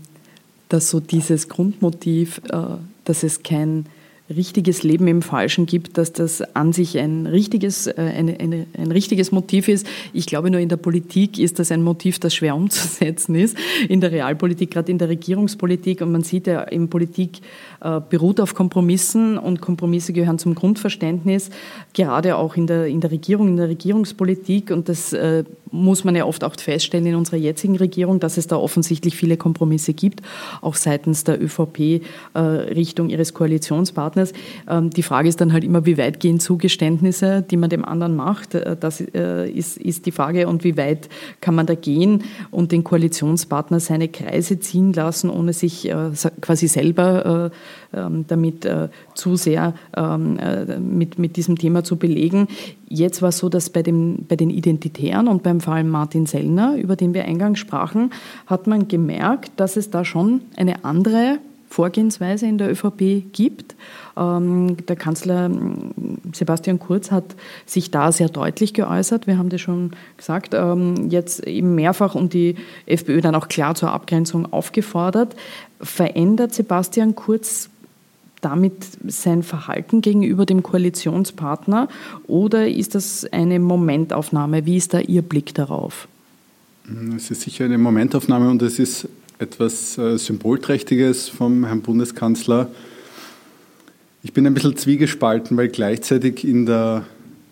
dass so dieses Grundmotiv, äh, dass es kein richtiges Leben im Falschen gibt, dass das an sich ein richtiges, äh, eine, eine, ein richtiges Motiv ist. Ich glaube nur in der Politik ist das ein Motiv, das schwer umzusetzen ist. In der Realpolitik, gerade in der Regierungspolitik. Und man sieht ja, in Politik äh, beruht auf Kompromissen und Kompromisse gehören zum Grundverständnis, gerade auch in der, in der Regierung, in der Regierungspolitik. Und das äh, muss man ja oft auch feststellen in unserer jetzigen Regierung, dass es da offensichtlich viele Kompromisse gibt, auch seitens der ÖVP äh, Richtung ihres Koalitionspartners. Ähm, die Frage ist dann halt immer, wie weit gehen Zugeständnisse, die man dem anderen macht. Äh, das äh, ist, ist die Frage und wie weit kann man da gehen und den Koalitionspartner seine Kreise ziehen lassen, ohne sich äh, quasi selber äh, damit äh, zu sehr ähm, äh, mit, mit diesem Thema zu belegen. Jetzt war es so, dass bei, dem, bei den Identitären und beim Fall Martin Sellner, über den wir eingangs sprachen, hat man gemerkt, dass es da schon eine andere Vorgehensweise in der ÖVP gibt. Ähm, der Kanzler Sebastian Kurz hat sich da sehr deutlich geäußert. Wir haben das schon gesagt, jetzt eben mehrfach und die FPÖ dann auch klar zur Abgrenzung aufgefordert. Verändert Sebastian Kurz damit sein Verhalten gegenüber dem Koalitionspartner oder ist das eine Momentaufnahme? Wie ist da Ihr Blick darauf? Es ist sicher eine Momentaufnahme und es ist etwas äh, Symbolträchtiges vom Herrn Bundeskanzler. Ich bin ein bisschen zwiegespalten, weil gleichzeitig in der,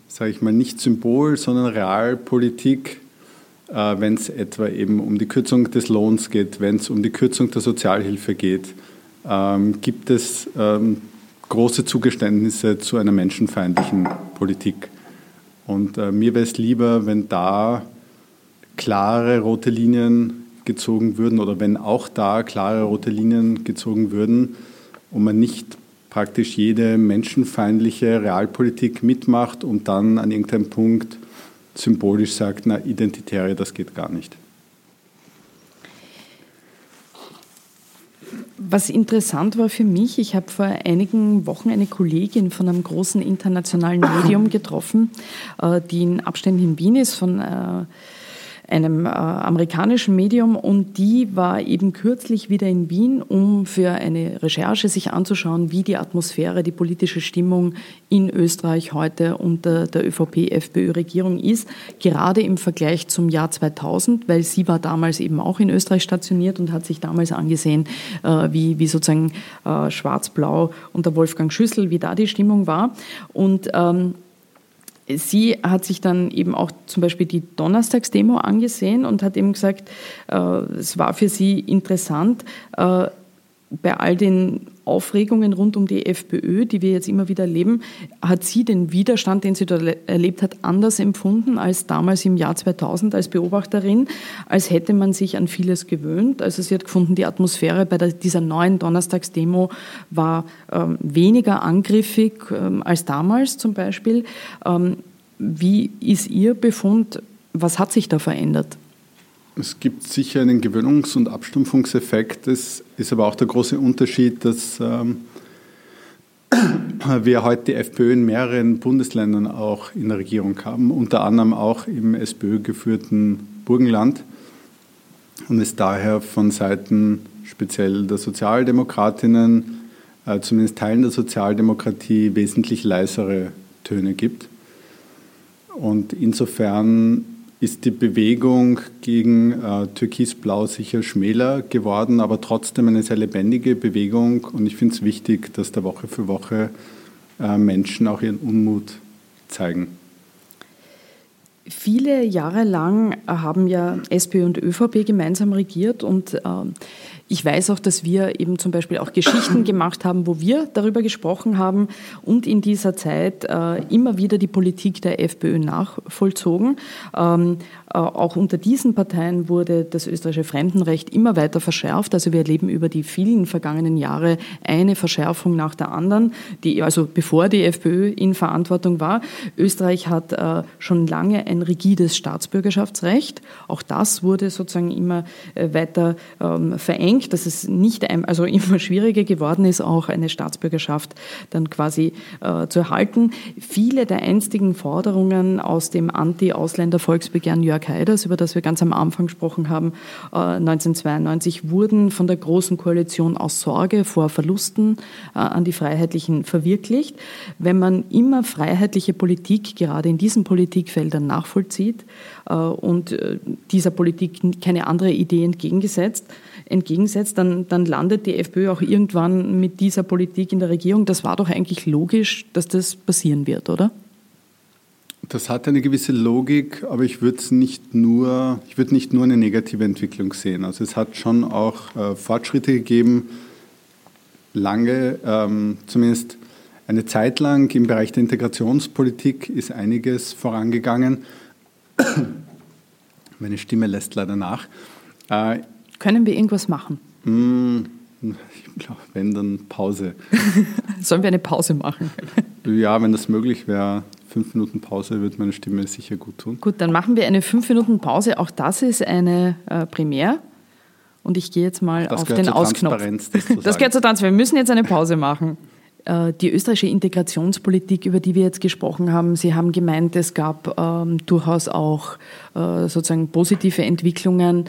sage ich mal, nicht Symbol, sondern Realpolitik, äh, wenn es etwa eben um die Kürzung des Lohns geht, wenn es um die Kürzung der Sozialhilfe geht, ähm, gibt es ähm, große Zugeständnisse zu einer menschenfeindlichen Politik. Und äh, mir wäre es lieber, wenn da klare rote Linien gezogen würden oder wenn auch da klare rote Linien gezogen würden und man nicht praktisch jede menschenfeindliche Realpolitik mitmacht und dann an irgendeinem Punkt symbolisch sagt, na, Identitäre, das geht gar nicht. Was interessant war für mich, ich habe vor einigen Wochen eine Kollegin von einem großen internationalen Medium getroffen, äh, die in Abständen in Wien ist, von äh, einem äh, amerikanischen Medium und die war eben kürzlich wieder in Wien, um für eine Recherche sich anzuschauen, wie die Atmosphäre, die politische Stimmung in Österreich heute unter der ÖVP-FPÖ-Regierung ist, gerade im Vergleich zum Jahr 2000, weil sie war damals eben auch in Österreich stationiert und hat sich damals angesehen, äh, wie, wie sozusagen äh, Schwarz-Blau unter Wolfgang Schüssel, wie da die Stimmung war. Und ähm, sie hat sich dann eben auch zum Beispiel die Donnerstagsdemo angesehen und hat eben gesagt, äh, es war für sie interessant, äh, bei all den Aufregungen rund um die FPÖ, die wir jetzt immer wieder erleben, hat sie den Widerstand, den sie dort erlebt hat, anders empfunden als damals im Jahr 2000 als Beobachterin, als hätte man sich an vieles gewöhnt. Also sie hat gefunden, die Atmosphäre bei dieser neuen Donnerstagsdemo war ähm, weniger angriffig ähm, als damals zum Beispiel. Ähm, wie ist Ihr Befund? Was hat sich da verändert? Es gibt sicher einen Gewöhnungs- und Abstumpfungseffekt. Es ist aber auch der große Unterschied, dass ähm, wir heute die FPÖ in mehreren Bundesländern auch in der Regierung haben, unter anderem auch im SPÖ-geführten Burgenland und es daher von Seiten speziell der Sozialdemokratinnen, äh, zumindest Teilen der Sozialdemokratie, wesentlich leisere Töne gibt. Und insofern ist die Bewegung gegen äh, Türkisblau sicher schmäler geworden, aber trotzdem eine sehr lebendige Bewegung. Und ich finde es wichtig, dass da Woche für Woche äh, Menschen auch ihren Unmut zeigen. Viele Jahre lang haben ja SPÖ und ÖVP gemeinsam regiert und äh, ich weiß auch, dass wir eben zum Beispiel auch Geschichten gemacht haben, wo wir darüber gesprochen haben und in dieser Zeit äh, immer wieder die Politik der FPÖ nachvollzogen. Ähm, äh, auch unter diesen Parteien wurde das österreichische Fremdenrecht immer weiter verschärft. Also wir erleben über die vielen vergangenen Jahre eine Verschärfung nach der anderen, die, also bevor die FPÖ in Verantwortung war. Österreich hat äh, schon lange ein rigides Staatsbürgerschaftsrecht. Auch das wurde sozusagen immer äh, weiter ähm, verengt dass es nicht, also immer schwieriger geworden ist, auch eine Staatsbürgerschaft dann quasi äh, zu erhalten. Viele der einstigen Forderungen aus dem Anti-Ausländer-Volksbegehren Jörg Haiders, über das wir ganz am Anfang gesprochen haben, äh, 1992, wurden von der Großen Koalition aus Sorge vor Verlusten äh, an die Freiheitlichen verwirklicht. Wenn man immer freiheitliche Politik gerade in diesen Politikfeldern nachvollzieht äh, und äh, dieser Politik keine andere Idee entgegengesetzt, entgegensetzt, dann, dann landet die FPÖ auch irgendwann mit dieser Politik in der Regierung. Das war doch eigentlich logisch, dass das passieren wird, oder? Das hat eine gewisse Logik, aber ich würde nicht nur, ich würde nicht nur eine negative Entwicklung sehen. Also es hat schon auch äh, Fortschritte gegeben, lange, ähm, zumindest eine Zeit lang im Bereich der Integrationspolitik ist einiges vorangegangen. Meine Stimme lässt leider nach. Äh, Können wir irgendwas machen? Mh, hm, ich glaube, wenn dann Pause. Sollen wir eine Pause machen? ja, wenn das möglich wäre. Fünf Minuten Pause wird meine Stimme sicher gut tun. Gut, dann machen wir eine fünf Minuten Pause. Auch das ist eine äh, Premiere. Und ich gehe jetzt mal das auf den Ausknopf. Das gehört zur Transparenz. Wir müssen jetzt eine Pause machen. Äh, die österreichische Integrationspolitik, über die wir jetzt gesprochen haben, Sie haben gemeint, es gab ähm, durchaus auch äh, sozusagen positive Entwicklungen.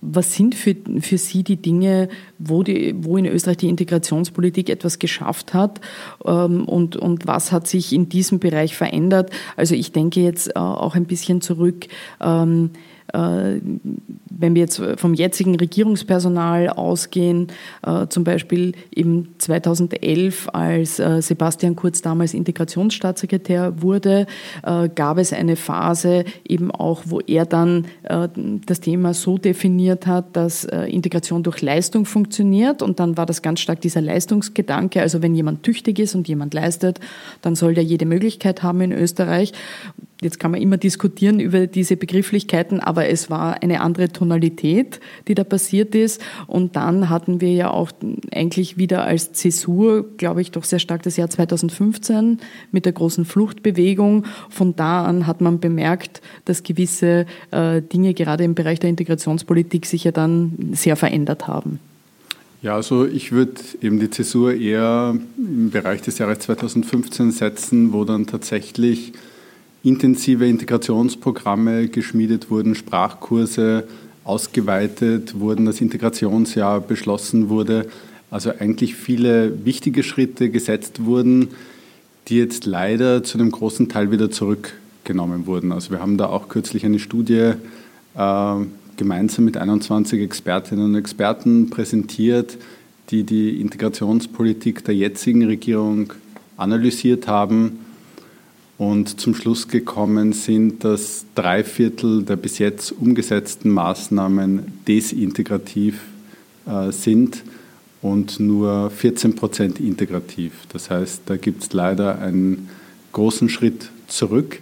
Was sind für, für Sie die Dinge, wo, die, wo in Österreich die Integrationspolitik etwas geschafft hat ähm, und, und was hat sich in diesem Bereich verändert? Also ich denke jetzt äh, auch ein bisschen zurück. Ähm, äh, wenn wir jetzt vom jetzigen Regierungspersonal ausgehen, äh, zum Beispiel im 2011, als äh, Sebastian Kurz damals Integrationsstaatssekretär wurde, gab es eine Phase eben auch, wo er dann das Thema so definiert hat, dass Integration durch Leistung funktioniert und dann war das ganz stark dieser Leistungsgedanke, also wenn jemand tüchtig ist und jemand leistet, dann soll der jede Möglichkeit haben in Österreich. Jetzt kann man immer diskutieren über diese Begrifflichkeiten, aber es war eine andere Tonalität, die da passiert ist. Und dann hatten wir ja auch eigentlich wieder als Zäsur, glaube ich, doch sehr stark das Jahr 2015 mit der großen Fluchtbewegung. Von da an hat man bemerkt, dass gewisse äh, Dinge gerade im Bereich der Integrationspolitik sich ja dann sehr verändert haben. Ja, also ich würde eben die Zäsur eher im Bereich des Jahres 2015 setzen, wo dann tatsächlich intensive Integrationsprogramme geschmiedet wurden, Sprachkurse ausgeweitet wurden, das Integrationsjahr beschlossen wurde. Also eigentlich viele wichtige Schritte gesetzt wurden, die jetzt leider zu einem großen Teil wieder zurückgenommen wurden. Also wir haben da auch kürzlich eine Studie äh, gemeinsam mit 21 Expertinnen und Experten präsentiert, die die Integrationspolitik der jetzigen Regierung analysiert haben und zum Schluss gekommen sind, dass drei Viertel der bis jetzt umgesetzten Maßnahmen desintegrativ äh, sind und nur 14 Prozent integrativ. Das heißt, da gibt es leider einen großen Schritt zurück.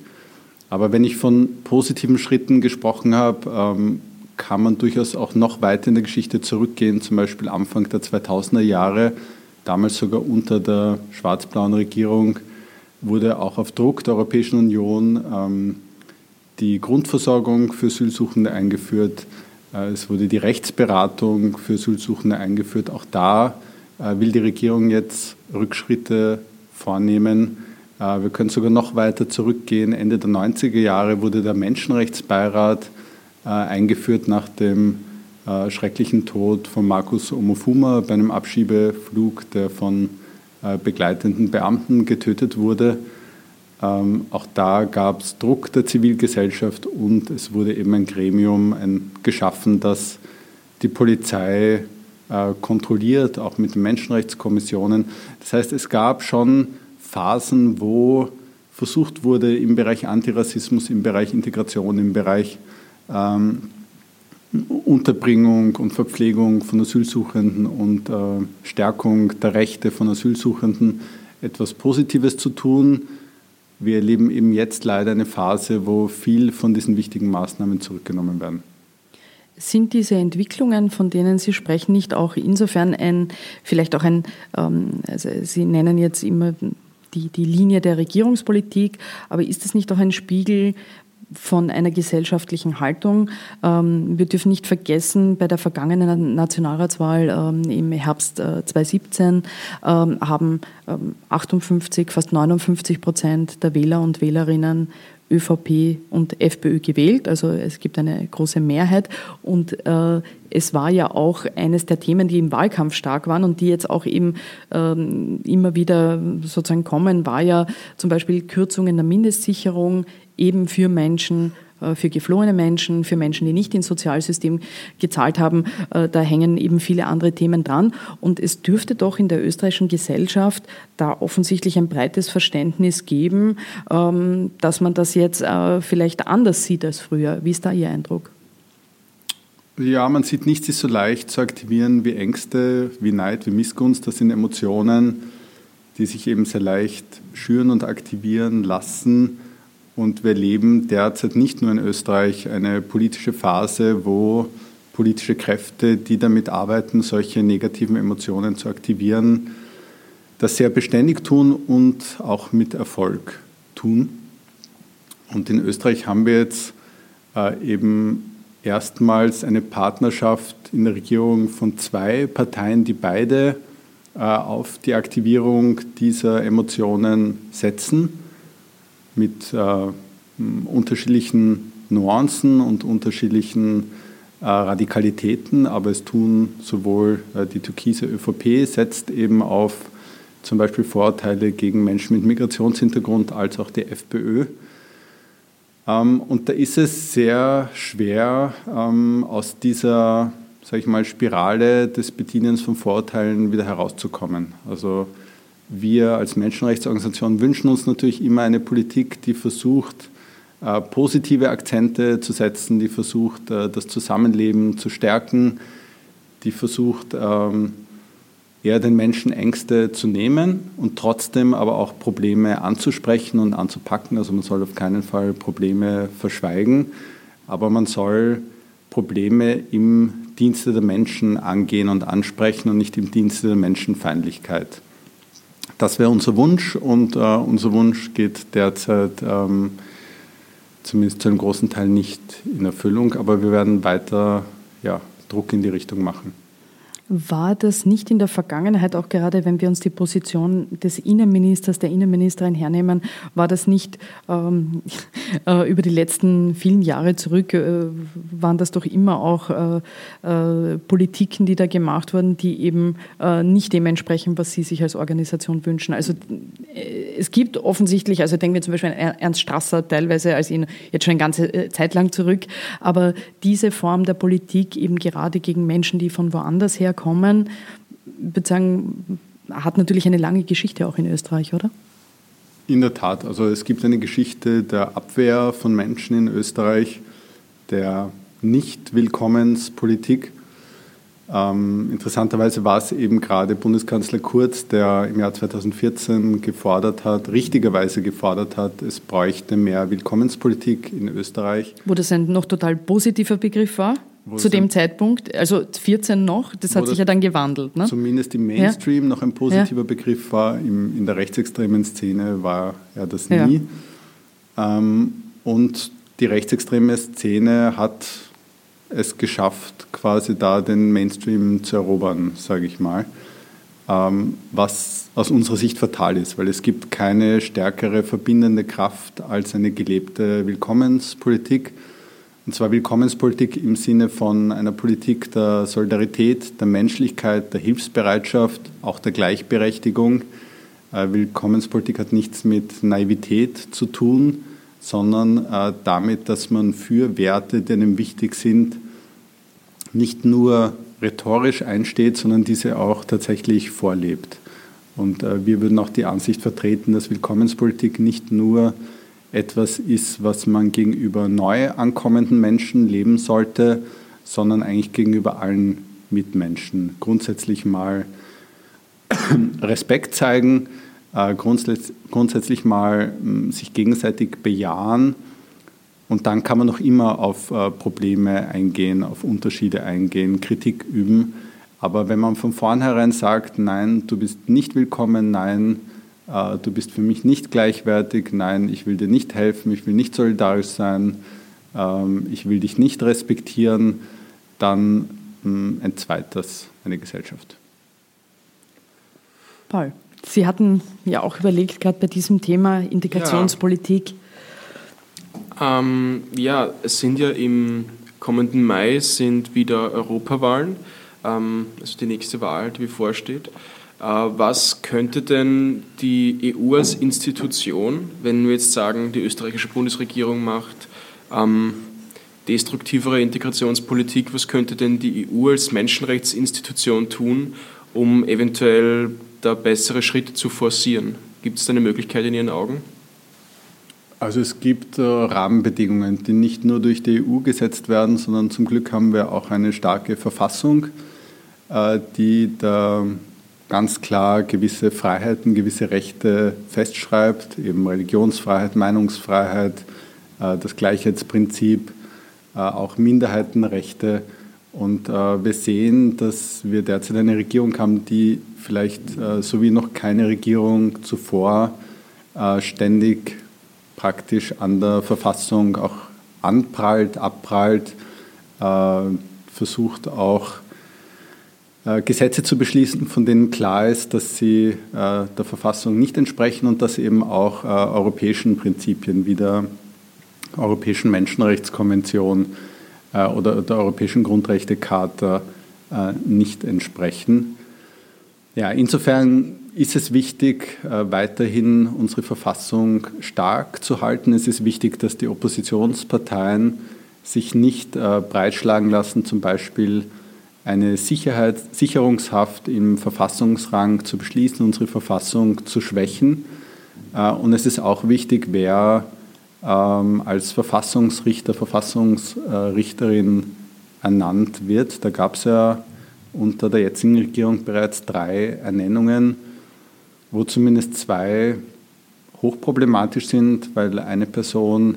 Aber wenn ich von positiven Schritten gesprochen habe, ähm, kann man durchaus auch noch weiter in der Geschichte zurückgehen, zum Beispiel Anfang der 2000er Jahre, damals sogar unter der schwarz-blauen Regierung wurde auch auf Druck der Europäischen Union ähm, die Grundversorgung für Asylsuchende eingeführt. Äh, es wurde die Rechtsberatung für Asylsuchende eingeführt. Auch da äh, will die Regierung jetzt Rückschritte vornehmen. Äh, wir können sogar noch weiter zurückgehen. Ende der 90er Jahre wurde der Menschenrechtsbeirat äh, eingeführt nach dem äh, schrecklichen Tod von Markus Omofuma bei einem Abschiebeflug, der von begleitenden Beamten getötet wurde. Ähm, auch da gab es Druck der Zivilgesellschaft und es wurde eben ein Gremium ein, geschaffen, das die Polizei äh, kontrolliert, auch mit den Menschenrechtskommissionen. Das heißt, es gab schon Phasen, wo versucht wurde, im Bereich Antirassismus, im Bereich Integration, im Bereich ähm, Unterbringung und Verpflegung von Asylsuchenden und äh, Stärkung der Rechte von Asylsuchenden etwas Positives zu tun. Wir erleben eben jetzt leider eine Phase, wo viel von diesen wichtigen Maßnahmen zurückgenommen werden. Sind diese Entwicklungen, von denen Sie sprechen, nicht auch insofern ein, vielleicht auch ein, ähm, also Sie nennen jetzt immer die, die Linie der Regierungspolitik, aber ist es nicht auch ein Spiegel von einer gesellschaftlichen Haltung. Ähm, wir dürfen nicht vergessen, bei der vergangenen Nationalratswahl ähm, im Herbst 2017 ähm, haben 58, fast 59 Prozent der Wähler und Wählerinnen ÖVP und FPÖ gewählt. Also es gibt eine große Mehrheit. Und äh, es war ja auch eines der Themen, die im Wahlkampf stark waren und die jetzt auch eben ähm, immer wieder sozusagen kommen, war ja zum Beispiel Kürzungen der Mindestsicherung eben für Menschen, äh, für geflohene Menschen, für Menschen, die nicht ins Sozialsystem gezahlt haben. Äh, da hängen eben viele andere Themen dran. Und es dürfte doch in der österreichischen Gesellschaft da offensichtlich ein breites Verständnis geben, ähm, dass man das jetzt äh, vielleicht anders sieht als früher. Wie ist da Ihr Eindruck? Ja, man sieht, nichts ist so leicht zu aktivieren wie Ängste, wie Neid, wie Missgunst. Das sind Emotionen, die sich eben sehr leicht schüren und aktivieren lassen und wir erleben derzeit nicht nur in Österreich eine politische Phase, wo politische Kräfte, die damit arbeiten, solche negativen Emotionen zu aktivieren, das sehr beständig tun und auch mit Erfolg tun. Und in Österreich haben wir jetzt äh, eben erstmals eine Partnerschaft in der Regierung von zwei Parteien, die beide äh, auf die Aktivierung dieser Emotionen setzen mit äh, unterschiedlichen Nuancen und unterschiedlichen äh, Radikalitäten, aber es tun sowohl äh, die türkise ÖVP setzt eben auf zum Beispiel Vorurteile gegen Menschen mit Migrationshintergrund als auch die FPÖ. Ähm, und da ist es sehr schwer, ähm, aus dieser sage ich mal, Spirale des Bedienens von Vorurteilen wieder herauszukommen. Also wir als Menschenrechtsorganisation wünschen uns natürlich immer eine Politik, die versucht, äh, positive Akzente zu setzen, die versucht, äh, das Zusammenleben zu stärken, die versucht, ähm, eher den Menschen Ängste zu nehmen und trotzdem aber auch Probleme anzusprechen und anzupacken. Also man soll auf keinen Fall Probleme verschweigen, aber man soll Probleme im Dienste der Menschen angehen und ansprechen und nicht im Dienste der Menschenfeindlichkeit. Das wäre unser Wunsch und äh, unser Wunsch geht derzeit ähm, zumindest zu einem großen Teil nicht in Erfüllung, aber wir werden weiter ja, Druck in die Richtung machen. War das nicht in der Vergangenheit, auch gerade wenn wir uns die Position des Innenministers, der Innenministerin hernehmen, war das nicht ähm, äh, über die letzten vielen Jahre zurück, äh, waren das doch immer auch äh, äh Politiken, die da gemacht wurden, die eben äh, nicht dementsprechend, was Sie sich als Organisation wünschen. Also äh, es gibt offensichtlich, also denken wir zum Beispiel an Ernst Strasser teilweise als ihn jetzt schon eine ganze Zeit lang zurück, aber diese Form der Politik eben gerade gegen Menschen, die von woanders herkommen, kommen, würde sagen, hat natürlich eine lange Geschichte auch in Österreich, oder? In der Tat. Also es gibt eine Geschichte der Abwehr von Menschen in Österreich, der Nicht-Willkommenspolitik. Ähm, interessanterweise war es eben gerade Bundeskanzler Kurz, der im Jahr 2014 gefordert hat, richtigerweise gefordert hat, es bräuchte mehr Willkommenspolitik in Österreich. Wo das ein noch total positiver Begriff war? Zu dem Zeitpunkt, also 14 noch, das hat sich ja dann gewandelt. Ne? Zumindest im Mainstream ja. noch ein positiver ja. Begriff war, Im, in der rechtsextremen Szene war er das nie. Ja. Ähm, und die rechtsextreme Szene hat es geschafft, quasi da den Mainstream zu erobern, sage ich mal. Ähm, was aus unserer Sicht fatal ist, weil es gibt keine stärkere verbindende Kraft als eine gelebte Willkommenspolitik und zwar Willkommenspolitik im Sinne von einer Politik der Solidarität, der Menschlichkeit, der Hilfsbereitschaft, auch der Gleichberechtigung. Äh, Willkommenspolitik hat nichts mit Naivität zu tun, sondern äh, damit, dass man für Werte, die einem wichtig sind, nicht nur rhetorisch einsteht, sondern diese auch tatsächlich vorlebt. Und äh, wir würden auch die Ansicht vertreten, dass Willkommenspolitik nicht nur etwas ist, was man gegenüber neu ankommenden Menschen leben sollte, sondern eigentlich gegenüber allen Mitmenschen. Grundsätzlich mal Respekt zeigen, äh, grundsätzlich mal hm, sich gegenseitig bejahen und dann kann man noch immer auf äh, Probleme eingehen, auf Unterschiede eingehen, Kritik üben. Aber wenn man von vornherein sagt, nein, du bist nicht willkommen, nein, äh, du bist für mich nicht gleichwertig, nein, ich will dir nicht helfen, ich will nicht solidarisch sein, ähm, ich will dich nicht respektieren, dann hm, entzweit das eine Gesellschaft. Paul, Sie hatten ja auch überlegt, gerade bei diesem Thema Integrationspolitik. Ja. Ähm, ja, es sind ja im kommenden Mai sind wieder Europawahlen, ähm, also die nächste Wahl, die bevorsteht. Äh, was könnte denn die EU als Institution, wenn wir jetzt sagen, die österreichische Bundesregierung macht ähm, destruktivere Integrationspolitik, was könnte denn die EU als Menschenrechtsinstitution tun, um eventuell da bessere Schritte zu forcieren? Gibt es da eine Möglichkeit in Ihren Augen? Also es gibt äh, Rahmenbedingungen, die nicht nur durch die EU gesetzt werden, sondern zum Glück haben wir auch eine starke Verfassung, äh, die da ganz klar gewisse Freiheiten, gewisse Rechte festschreibt, eben Religionsfreiheit, Meinungsfreiheit, äh, das Gleichheitsprinzip, äh, auch Minderheitenrechte. Und äh, wir sehen, dass wir derzeit eine Regierung haben, die vielleicht so wie noch keine Regierung zuvor ständig praktisch an der Verfassung auch anprallt, abprallt, versucht auch Gesetze zu beschließen, von denen klar ist, dass sie äh, der Verfassung nicht entsprechen und dass eben auch äh, europäischen Prinzipien wie der Europäischen Menschenrechtskonvention oder der Europäischen Grundrechtecharta nicht entsprechen. Ja, insofern ist es wichtig, weiterhin unsere Verfassung stark zu halten. Es ist wichtig, dass die Oppositionsparteien sich nicht breitschlagen lassen, zum Beispiel eine Sicherheit, Sicherungshaft im Verfassungsrang zu beschließen, unsere Verfassung zu schwächen. Äh, und es ist auch wichtig, wer ähm, als Verfassungsrichter, Verfassungsrichterin ernannt wird. Da gab es ja unter der jetzigen Regierung bereits drei Ernennungen, wo zumindest zwei hochproblematisch sind, weil eine Person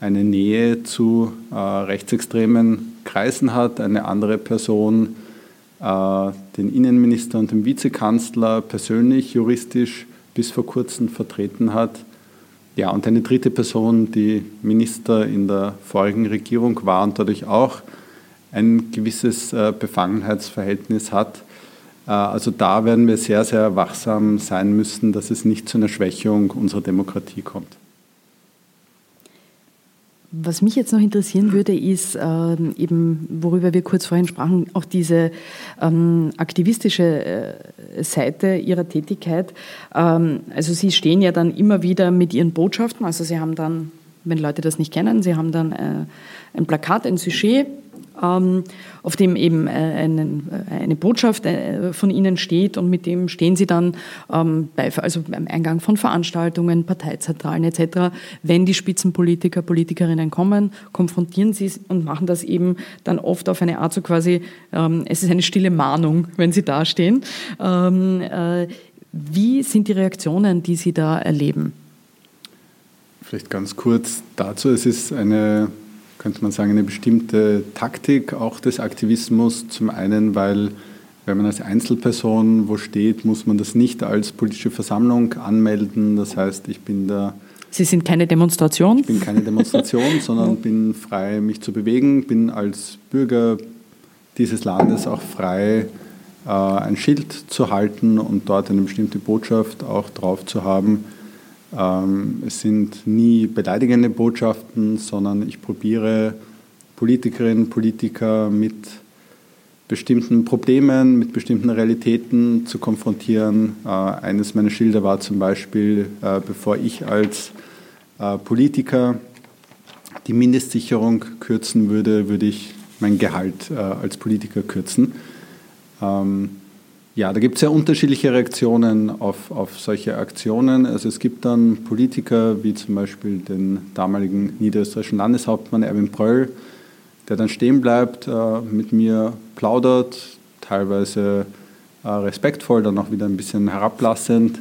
eine Nähe zu äh, rechtsextremen Kreisen hat, eine andere Person äh, den Innenminister und den Vizekanzler persönlich, juristisch bis vor kurzem vertreten hat. Ja, und eine dritte Person, die Minister in der vorigen Regierung war und dadurch auch ein gewisses äh, Befangenheitsverhältnis hat. Äh, also da werden wir sehr, sehr wachsam sein müssen, dass es nicht zu einer Schwächung unserer Demokratie kommt. Was mich jetzt noch interessieren würde, ist äh, eben, worüber wir kurz vorhin sprachen, auch diese ähm, aktivistische äh, Seite Ihrer Tätigkeit. Ähm, also Sie stehen ja dann immer wieder mit Ihren Botschaften, also Sie haben dann, wenn Leute das nicht kennen, Sie haben dann äh, ein Plakat, ein Sujet ähm, auf dem eben äh, eine Botschaft äh, von Ihnen steht und mit dem stehen Sie dann ähm, bei, also beim Eingang von Veranstaltungen, Parteizentralen etc. Wenn die Spitzenpolitiker, Politikerinnen kommen, konfrontieren Sie und machen das eben dann oft auf eine Art so quasi, ähm, es ist eine stille Mahnung, wenn Sie dastehen. Äh, wie sind die Reaktionen, die Sie da erleben? Vielleicht ganz kurz dazu. Es ist eine könnte man sagen, eine bestimmte Taktik auch des Aktivismus. Zum einen, weil wenn man als Einzelperson wo steht, muss man das nicht als politische Versammlung anmelden. Das heißt, ich bin da. Sie sind keine Demonstration? Ich bin keine Demonstration, sondern bin frei, mich zu bewegen, bin als Bürger dieses Landes auch frei, äh, ein Schild zu halten und dort eine bestimmte Botschaft auch drauf zu haben. Ähm, es sind nie beleidigende Botschaften, sondern ich probiere Politikerinnen, Politiker mit bestimmten Problemen, mit bestimmten Realitäten zu konfrontieren. Äh, eines meiner Schilder war zum Beispiel, äh, bevor ich als äh, Politiker die Mindestsicherung kürzen würde, würde ich mein Gehalt als Politiker kürzen. Ähm, ja, da gibt es ja unterschiedliche Reaktionen auf, auf solche Aktionen. Also es gibt dann Politiker wie zum Beispiel den damaligen niederösterreichischen Landeshauptmann Erwin Pröll, der dann stehen bleibt, äh, mit mir plaudert, teilweise äh, respektvoll, dann auch wieder ein bisschen herablassend.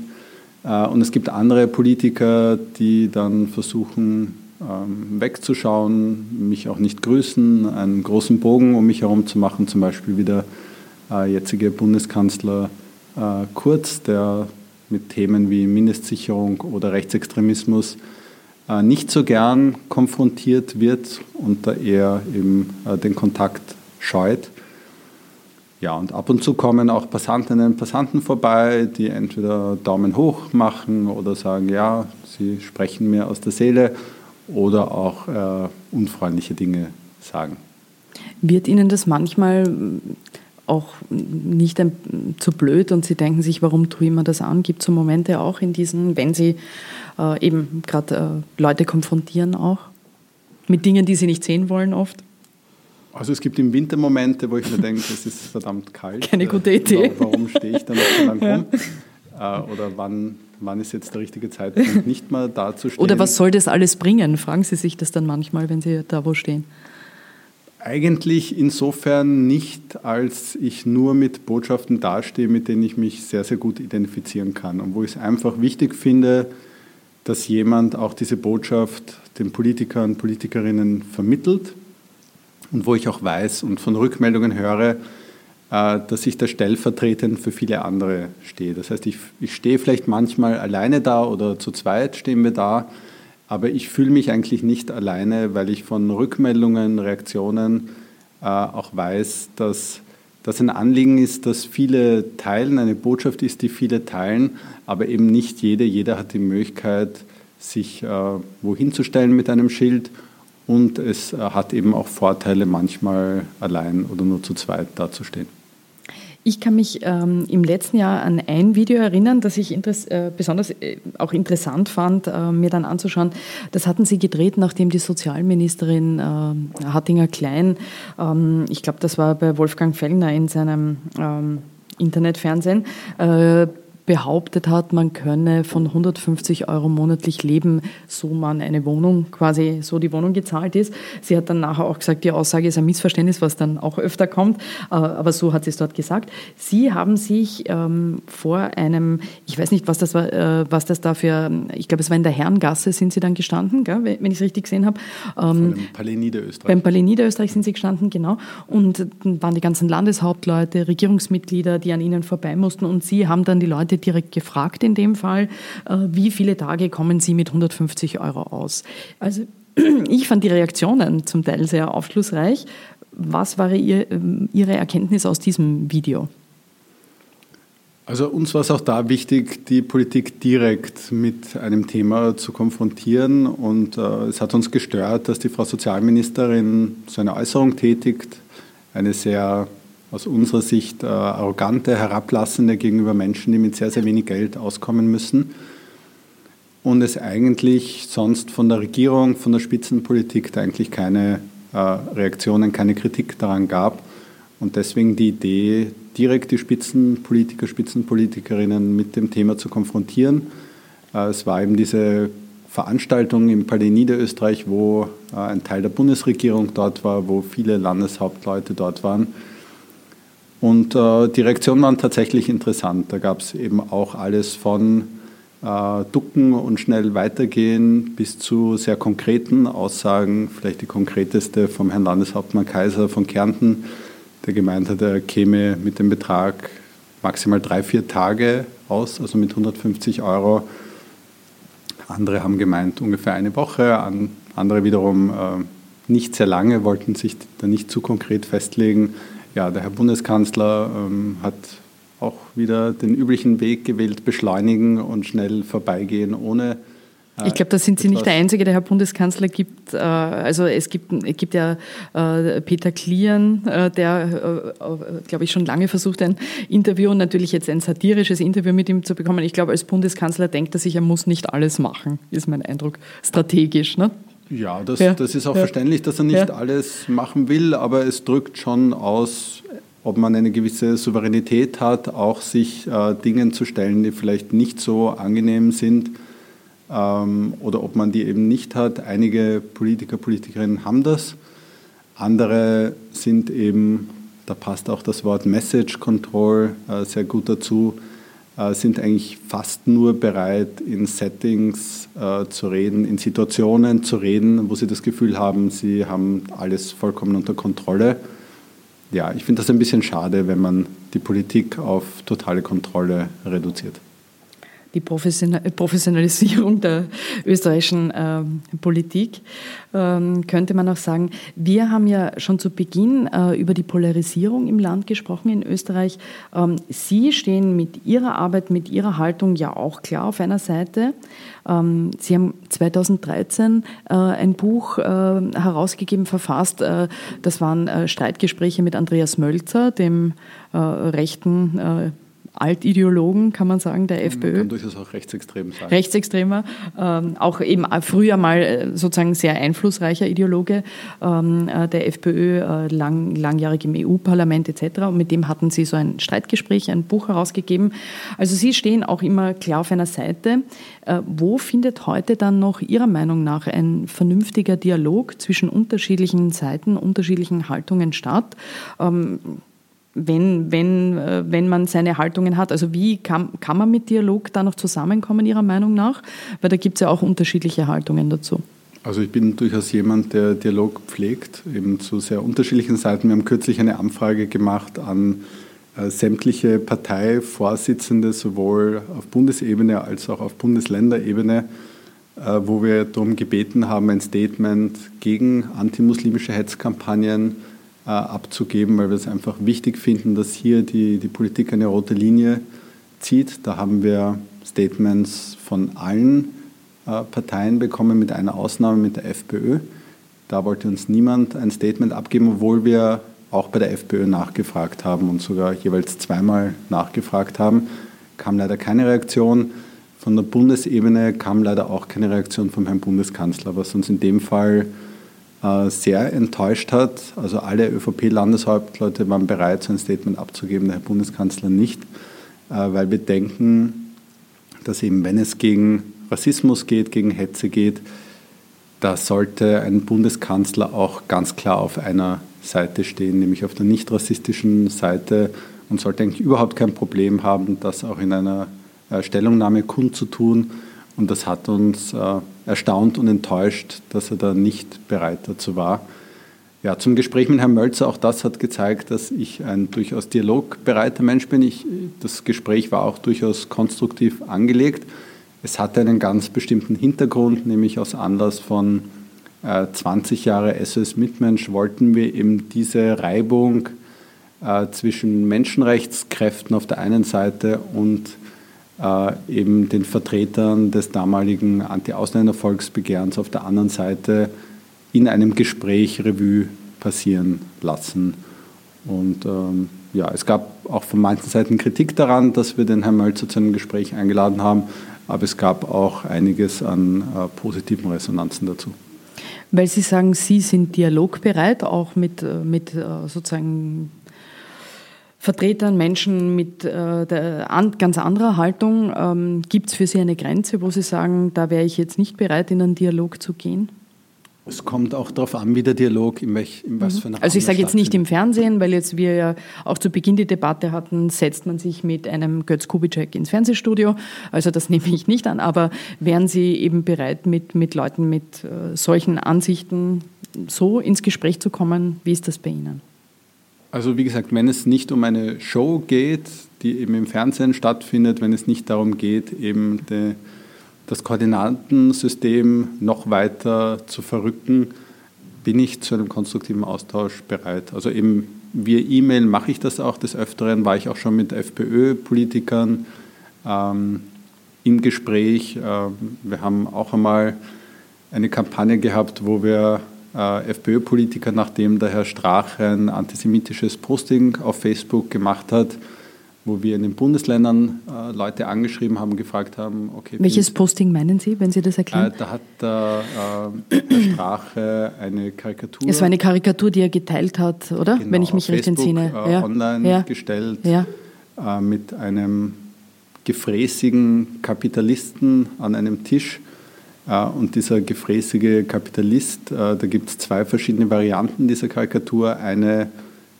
Äh, und es gibt andere Politiker, die dann versuchen, ähm, wegzuschauen, mich auch nicht grüßen, einen großen Bogen um mich herum zu machen, zum Beispiel wieder äh, jetzige Bundeskanzler äh, Kurz, der mit Themen wie Mindestsicherung oder Rechtsextremismus äh, nicht so gern konfrontiert wird und da eher eben äh, den Kontakt scheut. Ja, und ab und zu kommen auch Passantinnen und Passanten vorbei, die entweder Daumen hoch machen oder sagen, ja, sie sprechen mir aus der Seele oder auch äh, unfreundliche Dinge sagen. Wird Ihnen das manchmal auch nicht ein, zu blöd und Sie denken sich, warum tue ich mir das an? Gibt es so Momente auch in diesen, wenn Sie äh, eben gerade äh, Leute konfrontieren auch mit Dingen, die Sie nicht sehen wollen oft? Also es gibt im Winter Momente, wo ich mir denke, es ist verdammt kalt. Keine gute Idee. Warum stehe ich da noch so lange rum? Ja. Äh, oder wann, wann ist jetzt der richtige Zeitpunkt, nicht mehr da zu stehen? Oder was soll das alles bringen? Fragen Sie sich das dann manchmal, wenn Sie da wo stehen. Eigentlich insofern nicht, als ich nur mit Botschaften dastehe, mit denen ich mich sehr, sehr gut identifizieren kann und wo ich es einfach wichtig finde, dass jemand auch diese Botschaft den Politikern Politikerinnen vermittelt und wo ich auch weiß und von Rückmeldungen höre, äh, dass ich da stellvertretend für viele andere stehe. Das heißt, ich, ich stehe vielleicht manchmal alleine da oder zu zweit stehen wir da, aber ich fühle mich eigentlich nicht alleine, weil ich von Rückmeldungen, Reaktionen äh, auch weiß, dass das ein Anliegen ist, das viele teilen, eine Botschaft ist, die viele teilen, aber eben nicht jede. Jeder hat die Möglichkeit, sich äh, wohin zu stellen mit einem Schild und es äh, hat eben auch Vorteile, manchmal allein oder nur zu zweit dazustehen. Ich kann mich ähm, im letzten Jahr an ein Video erinnern, das ich äh, besonders äh, auch interessant fand, äh, mir dann anzuschauen. Das hatten Sie gedreht, nachdem die Sozialministerin äh, Hattinger-Klein, ähm, ich glaube, das war bei Wolfgang Fellner in seinem ähm, Internetfernsehen, äh, behauptet hat, man könne von 150 Euro monatlich leben, so man eine Wohnung, quasi so die Wohnung gezahlt ist. Sie hat dann nachher auch gesagt, die Aussage ist ein Missverständnis, was dann auch öfter kommt, äh, aber so hat sie es dort gesagt. Sie haben sich ähm, vor einem, ich weiß nicht, was das war, äh, was das da für, ich glaube, es war in der Herrengasse, sind Sie dann gestanden, gell, wenn ich es richtig gesehen habe. Ähm, beim Palais Niederösterreich. Beim Palais Niederösterreich sind Sie gestanden, genau. Und dann waren die ganzen Landeshauptleute, Regierungsmitglieder, die an Ihnen vorbei mussten und Sie haben dann die Leute Leute direkt gefragt in dem Fall, äh, wie viele Tage kommen sie mit 150 Euro aus. Also ich fand die Reaktionen zum Teil sehr aufschlussreich. Was war ihr, ähm, Ihre Erkenntnis aus diesem Video? Also uns war es auch da wichtig, die Politik direkt mit einem Thema zu konfrontieren. Und äh, es hat uns gestört, dass die Frau Sozialministerin so eine Äußerung tätigt, eine sehr aus unserer Sicht äh, arrogante, herablassende gegenüber Menschen, die mit sehr, sehr wenig Geld auskommen müssen. Und es eigentlich sonst von der Regierung, von der Spitzenpolitik da eigentlich keine äh, Reaktionen, keine Kritik daran gab. Und deswegen die Idee, direkt die Spitzenpolitiker, Spitzenpolitikerinnen mit dem Thema zu konfrontieren. Äh, es war eben diese Veranstaltung im Palais Niederösterreich, wo äh, ein Teil der Bundesregierung dort war, wo viele Landeshauptleute dort waren und äh, die Reaktionen waren tatsächlich interessant. Da gab es eben auch alles von äh, Ducken und schnell weitergehen bis zu sehr konkreten Aussagen. Vielleicht die konkreteste vom Herrn Landeshauptmann Kaiser von Kärnten, der gemeint hat, er käme mit dem Betrag maximal drei, vier Tage aus, also mit 150 Euro. Andere haben gemeint ungefähr eine Woche, andere wiederum äh, nicht sehr lange, wollten sich da nicht zu konkret festlegen ja, der Herr Bundeskanzler ähm, hat auch wieder den üblichen Weg gewählt, beschleunigen und schnell vorbeigehen, ohne äh, ich glaube, da sind Sie nicht der Einzige. Der Herr Bundeskanzler gibt, äh, also es gibt, es gibt ja äh, Peter Klieren, der, glaube ich, schon lange versucht, ein Interview und natürlich jetzt ein satirisches Interview mit ihm zu bekommen. Ich glaube, als Bundeskanzler denkt er sich, er muss nicht alles machen, ist mein Eindruck, strategisch. Ne? Ja, das, ja. das ist auch ja. verständlich, dass er nicht ja. alles machen will, aber es drückt schon aus, ob man eine gewisse Souveränität hat, auch sich äh, Dingen zu stellen, die vielleicht nicht so angenehm sind ähm, oder ob man die eben nicht hat. Einige Politiker, Politikerinnen haben das, andere sind eben, da passt auch das Wort Message Control äh, sehr gut dazu, sind eigentlich fast nur bereit, in Settings äh, zu reden, in Situationen zu reden, wo sie das Gefühl haben, sie haben alles vollkommen unter Kontrolle. Ja, ich finde das ein bisschen schade, wenn man die Politik auf totale Kontrolle reduziert. Die Professionalisierung der österreichischen äh, Politik, ähm, könnte man auch sagen. Wir haben ja schon zu Beginn äh, über die Polarisierung im Land gesprochen in Österreich. Ähm, Sie stehen mit Ihrer Arbeit, mit Ihrer Haltung ja auch klar auf einer Seite. Ähm, Sie haben 2013 äh, ein Buch äh, herausgegeben, verfasst. Äh, das waren äh, Streitgespräche mit Andreas Mölzer, dem rechten Altideologen, kann man sagen, der FPÖ. Man kann durchaus auch rechtsextrem sein. Rechtsextremer, ähm, auch eben früher mal äh, sozusagen sehr einflussreicher Ideologe ähm, äh, der FPÖ, äh, lang, langjährig im EU-Parlament etc. Und mit dem hatten Sie so ein Streitgespräch, ein Buch herausgegeben. Also Sie stehen auch immer klar auf einer Seite. Äh, wo findet heute dann noch Ihrer Meinung nach ein vernünftiger Dialog zwischen unterschiedlichen Seiten, unterschiedlichen Haltungen statt? Ähm, wenn, wenn, äh, wenn man seine Haltungen hat. Also wie kann, kann man mit Dialog da noch zusammenkommen, Ihrer Meinung nach? Weil da gibt es ja auch unterschiedliche Haltungen dazu. Also ich bin durchaus jemand, der Dialog pflegt, eben zu sehr unterschiedlichen Seiten. Wir haben kürzlich eine Anfrage gemacht an äh, sämtliche Parteivorsitzende, sowohl auf Bundesebene als auch auf Bundesländerebene, äh, wo wir darum gebeten haben, ein Statement gegen antimuslimische Hetzkampagnen abzugeben, weil wir es einfach wichtig finden, dass hier die, die Politik eine rote Linie zieht. Da haben wir Statements von allen äh, Parteien bekommen, mit einer Ausnahme mit der FPÖ. Da wollte uns niemand ein Statement abgeben, obwohl wir auch bei der FPÖ nachgefragt haben und sogar jeweils zweimal nachgefragt haben. Kam leider keine Reaktion. Von der Bundesebene kam leider auch keine Reaktion vom Herrn Bundeskanzler, was uns in dem Fall äh, sehr enttäuscht hat. Also alle ÖVP-Landeshauptleute waren bereit, so ein Statement abzugeben, der Herr Bundeskanzler nicht, äh, weil wir denken, dass eben, wenn es gegen Rassismus geht, gegen Hetze geht, da sollte ein Bundeskanzler auch ganz klar auf einer Seite stehen, nämlich auf der nicht rassistischen Seite und sollte eigentlich überhaupt kein Problem haben, das auch in einer äh, Stellungnahme kundzutun. Und das hat uns äh, erstaunt und enttäuscht, dass er da nicht bereit dazu war. Ja, zum Gespräch mit Herrn Mölzer, auch das hat gezeigt, dass ich ein durchaus dialogbereiter Mensch bin. Ich, das Gespräch war auch durchaus konstruktiv angelegt. Es hatte einen ganz bestimmten Hintergrund, nämlich aus Anlass von äh, 20 Jahre SOS Mitmensch wollten wir eben diese Reibung äh, zwischen Menschenrechtskräften auf der einen Seite und eben den Vertretern des damaligen Anti-Ausländer-Volksbegehrens auf der anderen Seite in einem Gespräch Revue passieren lassen. Und ähm, ja, es gab auch von manchen Seiten Kritik daran, dass wir den Herrn Mölzer zu einem Gespräch eingeladen haben, aber es gab auch einiges an äh, positiven Resonanzen dazu. Weil Sie sagen, Sie sind dialogbereit, auch mit, äh, mit äh, sozusagen Vertretern, Menschen mit äh, an, ganz anderer Haltung, ähm, gibt es für Sie eine Grenze, wo Sie sagen, da wäre ich jetzt nicht bereit, in einen Dialog zu gehen? Es kommt auch darauf an, wie der Dialog, in, welch, in was mhm. für einer Also ich sage jetzt nicht im Fernsehen, weil jetzt wir ja auch zu Beginn die Debatte hatten, setzt man sich mit einem Götz Kubitschek ins Fernsehstudio. Also das nehme ich nicht an, aber wären Sie eben bereit, mit, mit Leuten mit äh, solchen Ansichten so ins Gespräch zu kommen? Wie ist das bei Ihnen? Also wie gesagt, wenn es nicht um eine Show geht, die eben im Fernsehen stattfindet, wenn es nicht darum geht, eben die, das Koordinatensystem noch weiter zu verrücken, bin ich zu einem konstruktiven Austausch bereit. Also eben via E-Mail mache ich das auch. Des Öfteren war ich auch schon mit FPÖ-Politikern ähm, im Gespräch. Ähm, wir haben auch einmal eine Kampagne gehabt, wo wir äh, FPÖ-Politiker, nachdem der Herr Strache ein antisemitisches Posting auf Facebook gemacht hat, wo wir in den Bundesländern äh, Leute angeschrieben haben, gefragt haben, okay. Welches Posting meinen Sie, wenn Sie das erklären? Äh, da hat der, äh, der Strache eine Karikatur. Es war eine Karikatur, die er geteilt hat, oder? Genau, wenn ich mich recht Facebook, entsinne. Äh, ja. online ja. gestellt ja. Äh, mit einem gefräßigen Kapitalisten an einem Tisch und dieser gefräßige Kapitalist, äh, da gibt es zwei verschiedene Varianten dieser Karikatur. Eine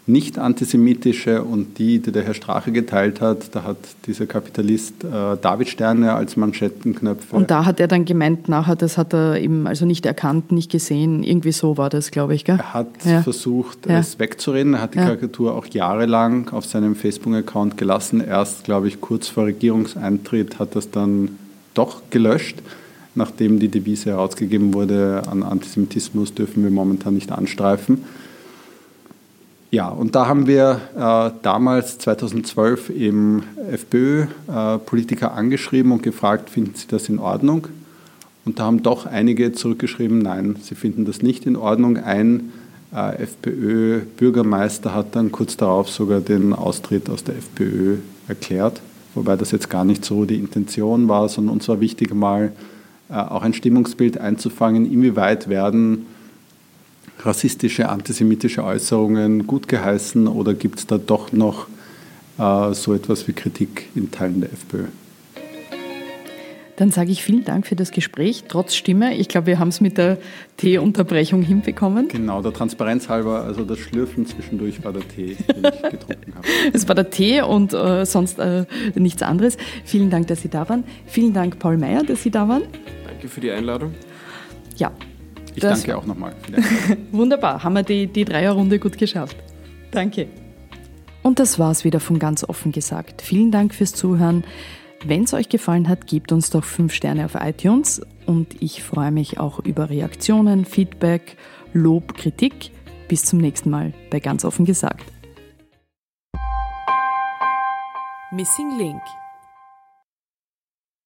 nicht antisemitische und die, die der Herr Strache geteilt hat, da hat dieser Kapitalist äh, David Sterne als Manschettenknöpfe. Und da hat er dann gemeint nachher, das hat er eben also nicht erkannt, nicht gesehen, irgendwie so war das, glaube ich. Gell? Er hat ja. versucht, ja. es wegzureden. Er hat die ja. Karikatur auch jahrelang auf seinem Facebook-Account gelassen. Erst, glaube ich, kurz vor Regierungseintritt hat das dann doch gelöscht nachdem die Devise herausgegeben wurde, an Antisemitismus dürfen wir momentan nicht anstreifen. Ja, und da haben wir äh, damals 2012 eben FPÖ-Politiker äh, angeschrieben und gefragt, finden Sie das in Ordnung? Und da haben doch einige zurückgeschrieben, nein, sie finden das nicht in Ordnung. Ein äh, FPÖ-Bürgermeister hat dann kurz darauf sogar den Austritt aus der FPÖ erklärt, wobei das jetzt gar nicht so die Intention war, sondern uns war wichtig, mal auch ein Stimmungsbild einzufangen, inwieweit werden rassistische, antisemitische Äußerungen gut geheißen oder gibt es da doch noch äh, so etwas wie Kritik in Teilen der FPÖ? Dann sage ich vielen Dank für das Gespräch, trotz Stimme. Ich glaube, wir haben es mit der Teeunterbrechung hinbekommen. Genau, der Transparenz halber, also das Schlürfen zwischendurch war der Tee, den ich getrunken habe. Es war der Tee und äh, sonst äh, nichts anderes. Vielen Dank, dass Sie da waren. Vielen Dank, Paul Meyer, dass Sie da waren. Danke für die Einladung. Ja, ich danke auch nochmal. Wunderbar, haben wir die, die Dreierrunde gut geschafft. Danke. Und das war's wieder von ganz offen gesagt. Vielen Dank fürs Zuhören. Wenn es euch gefallen hat, gebt uns doch 5 Sterne auf iTunes und ich freue mich auch über Reaktionen, Feedback, Lob, Kritik. Bis zum nächsten Mal bei ganz offen gesagt. Missing Link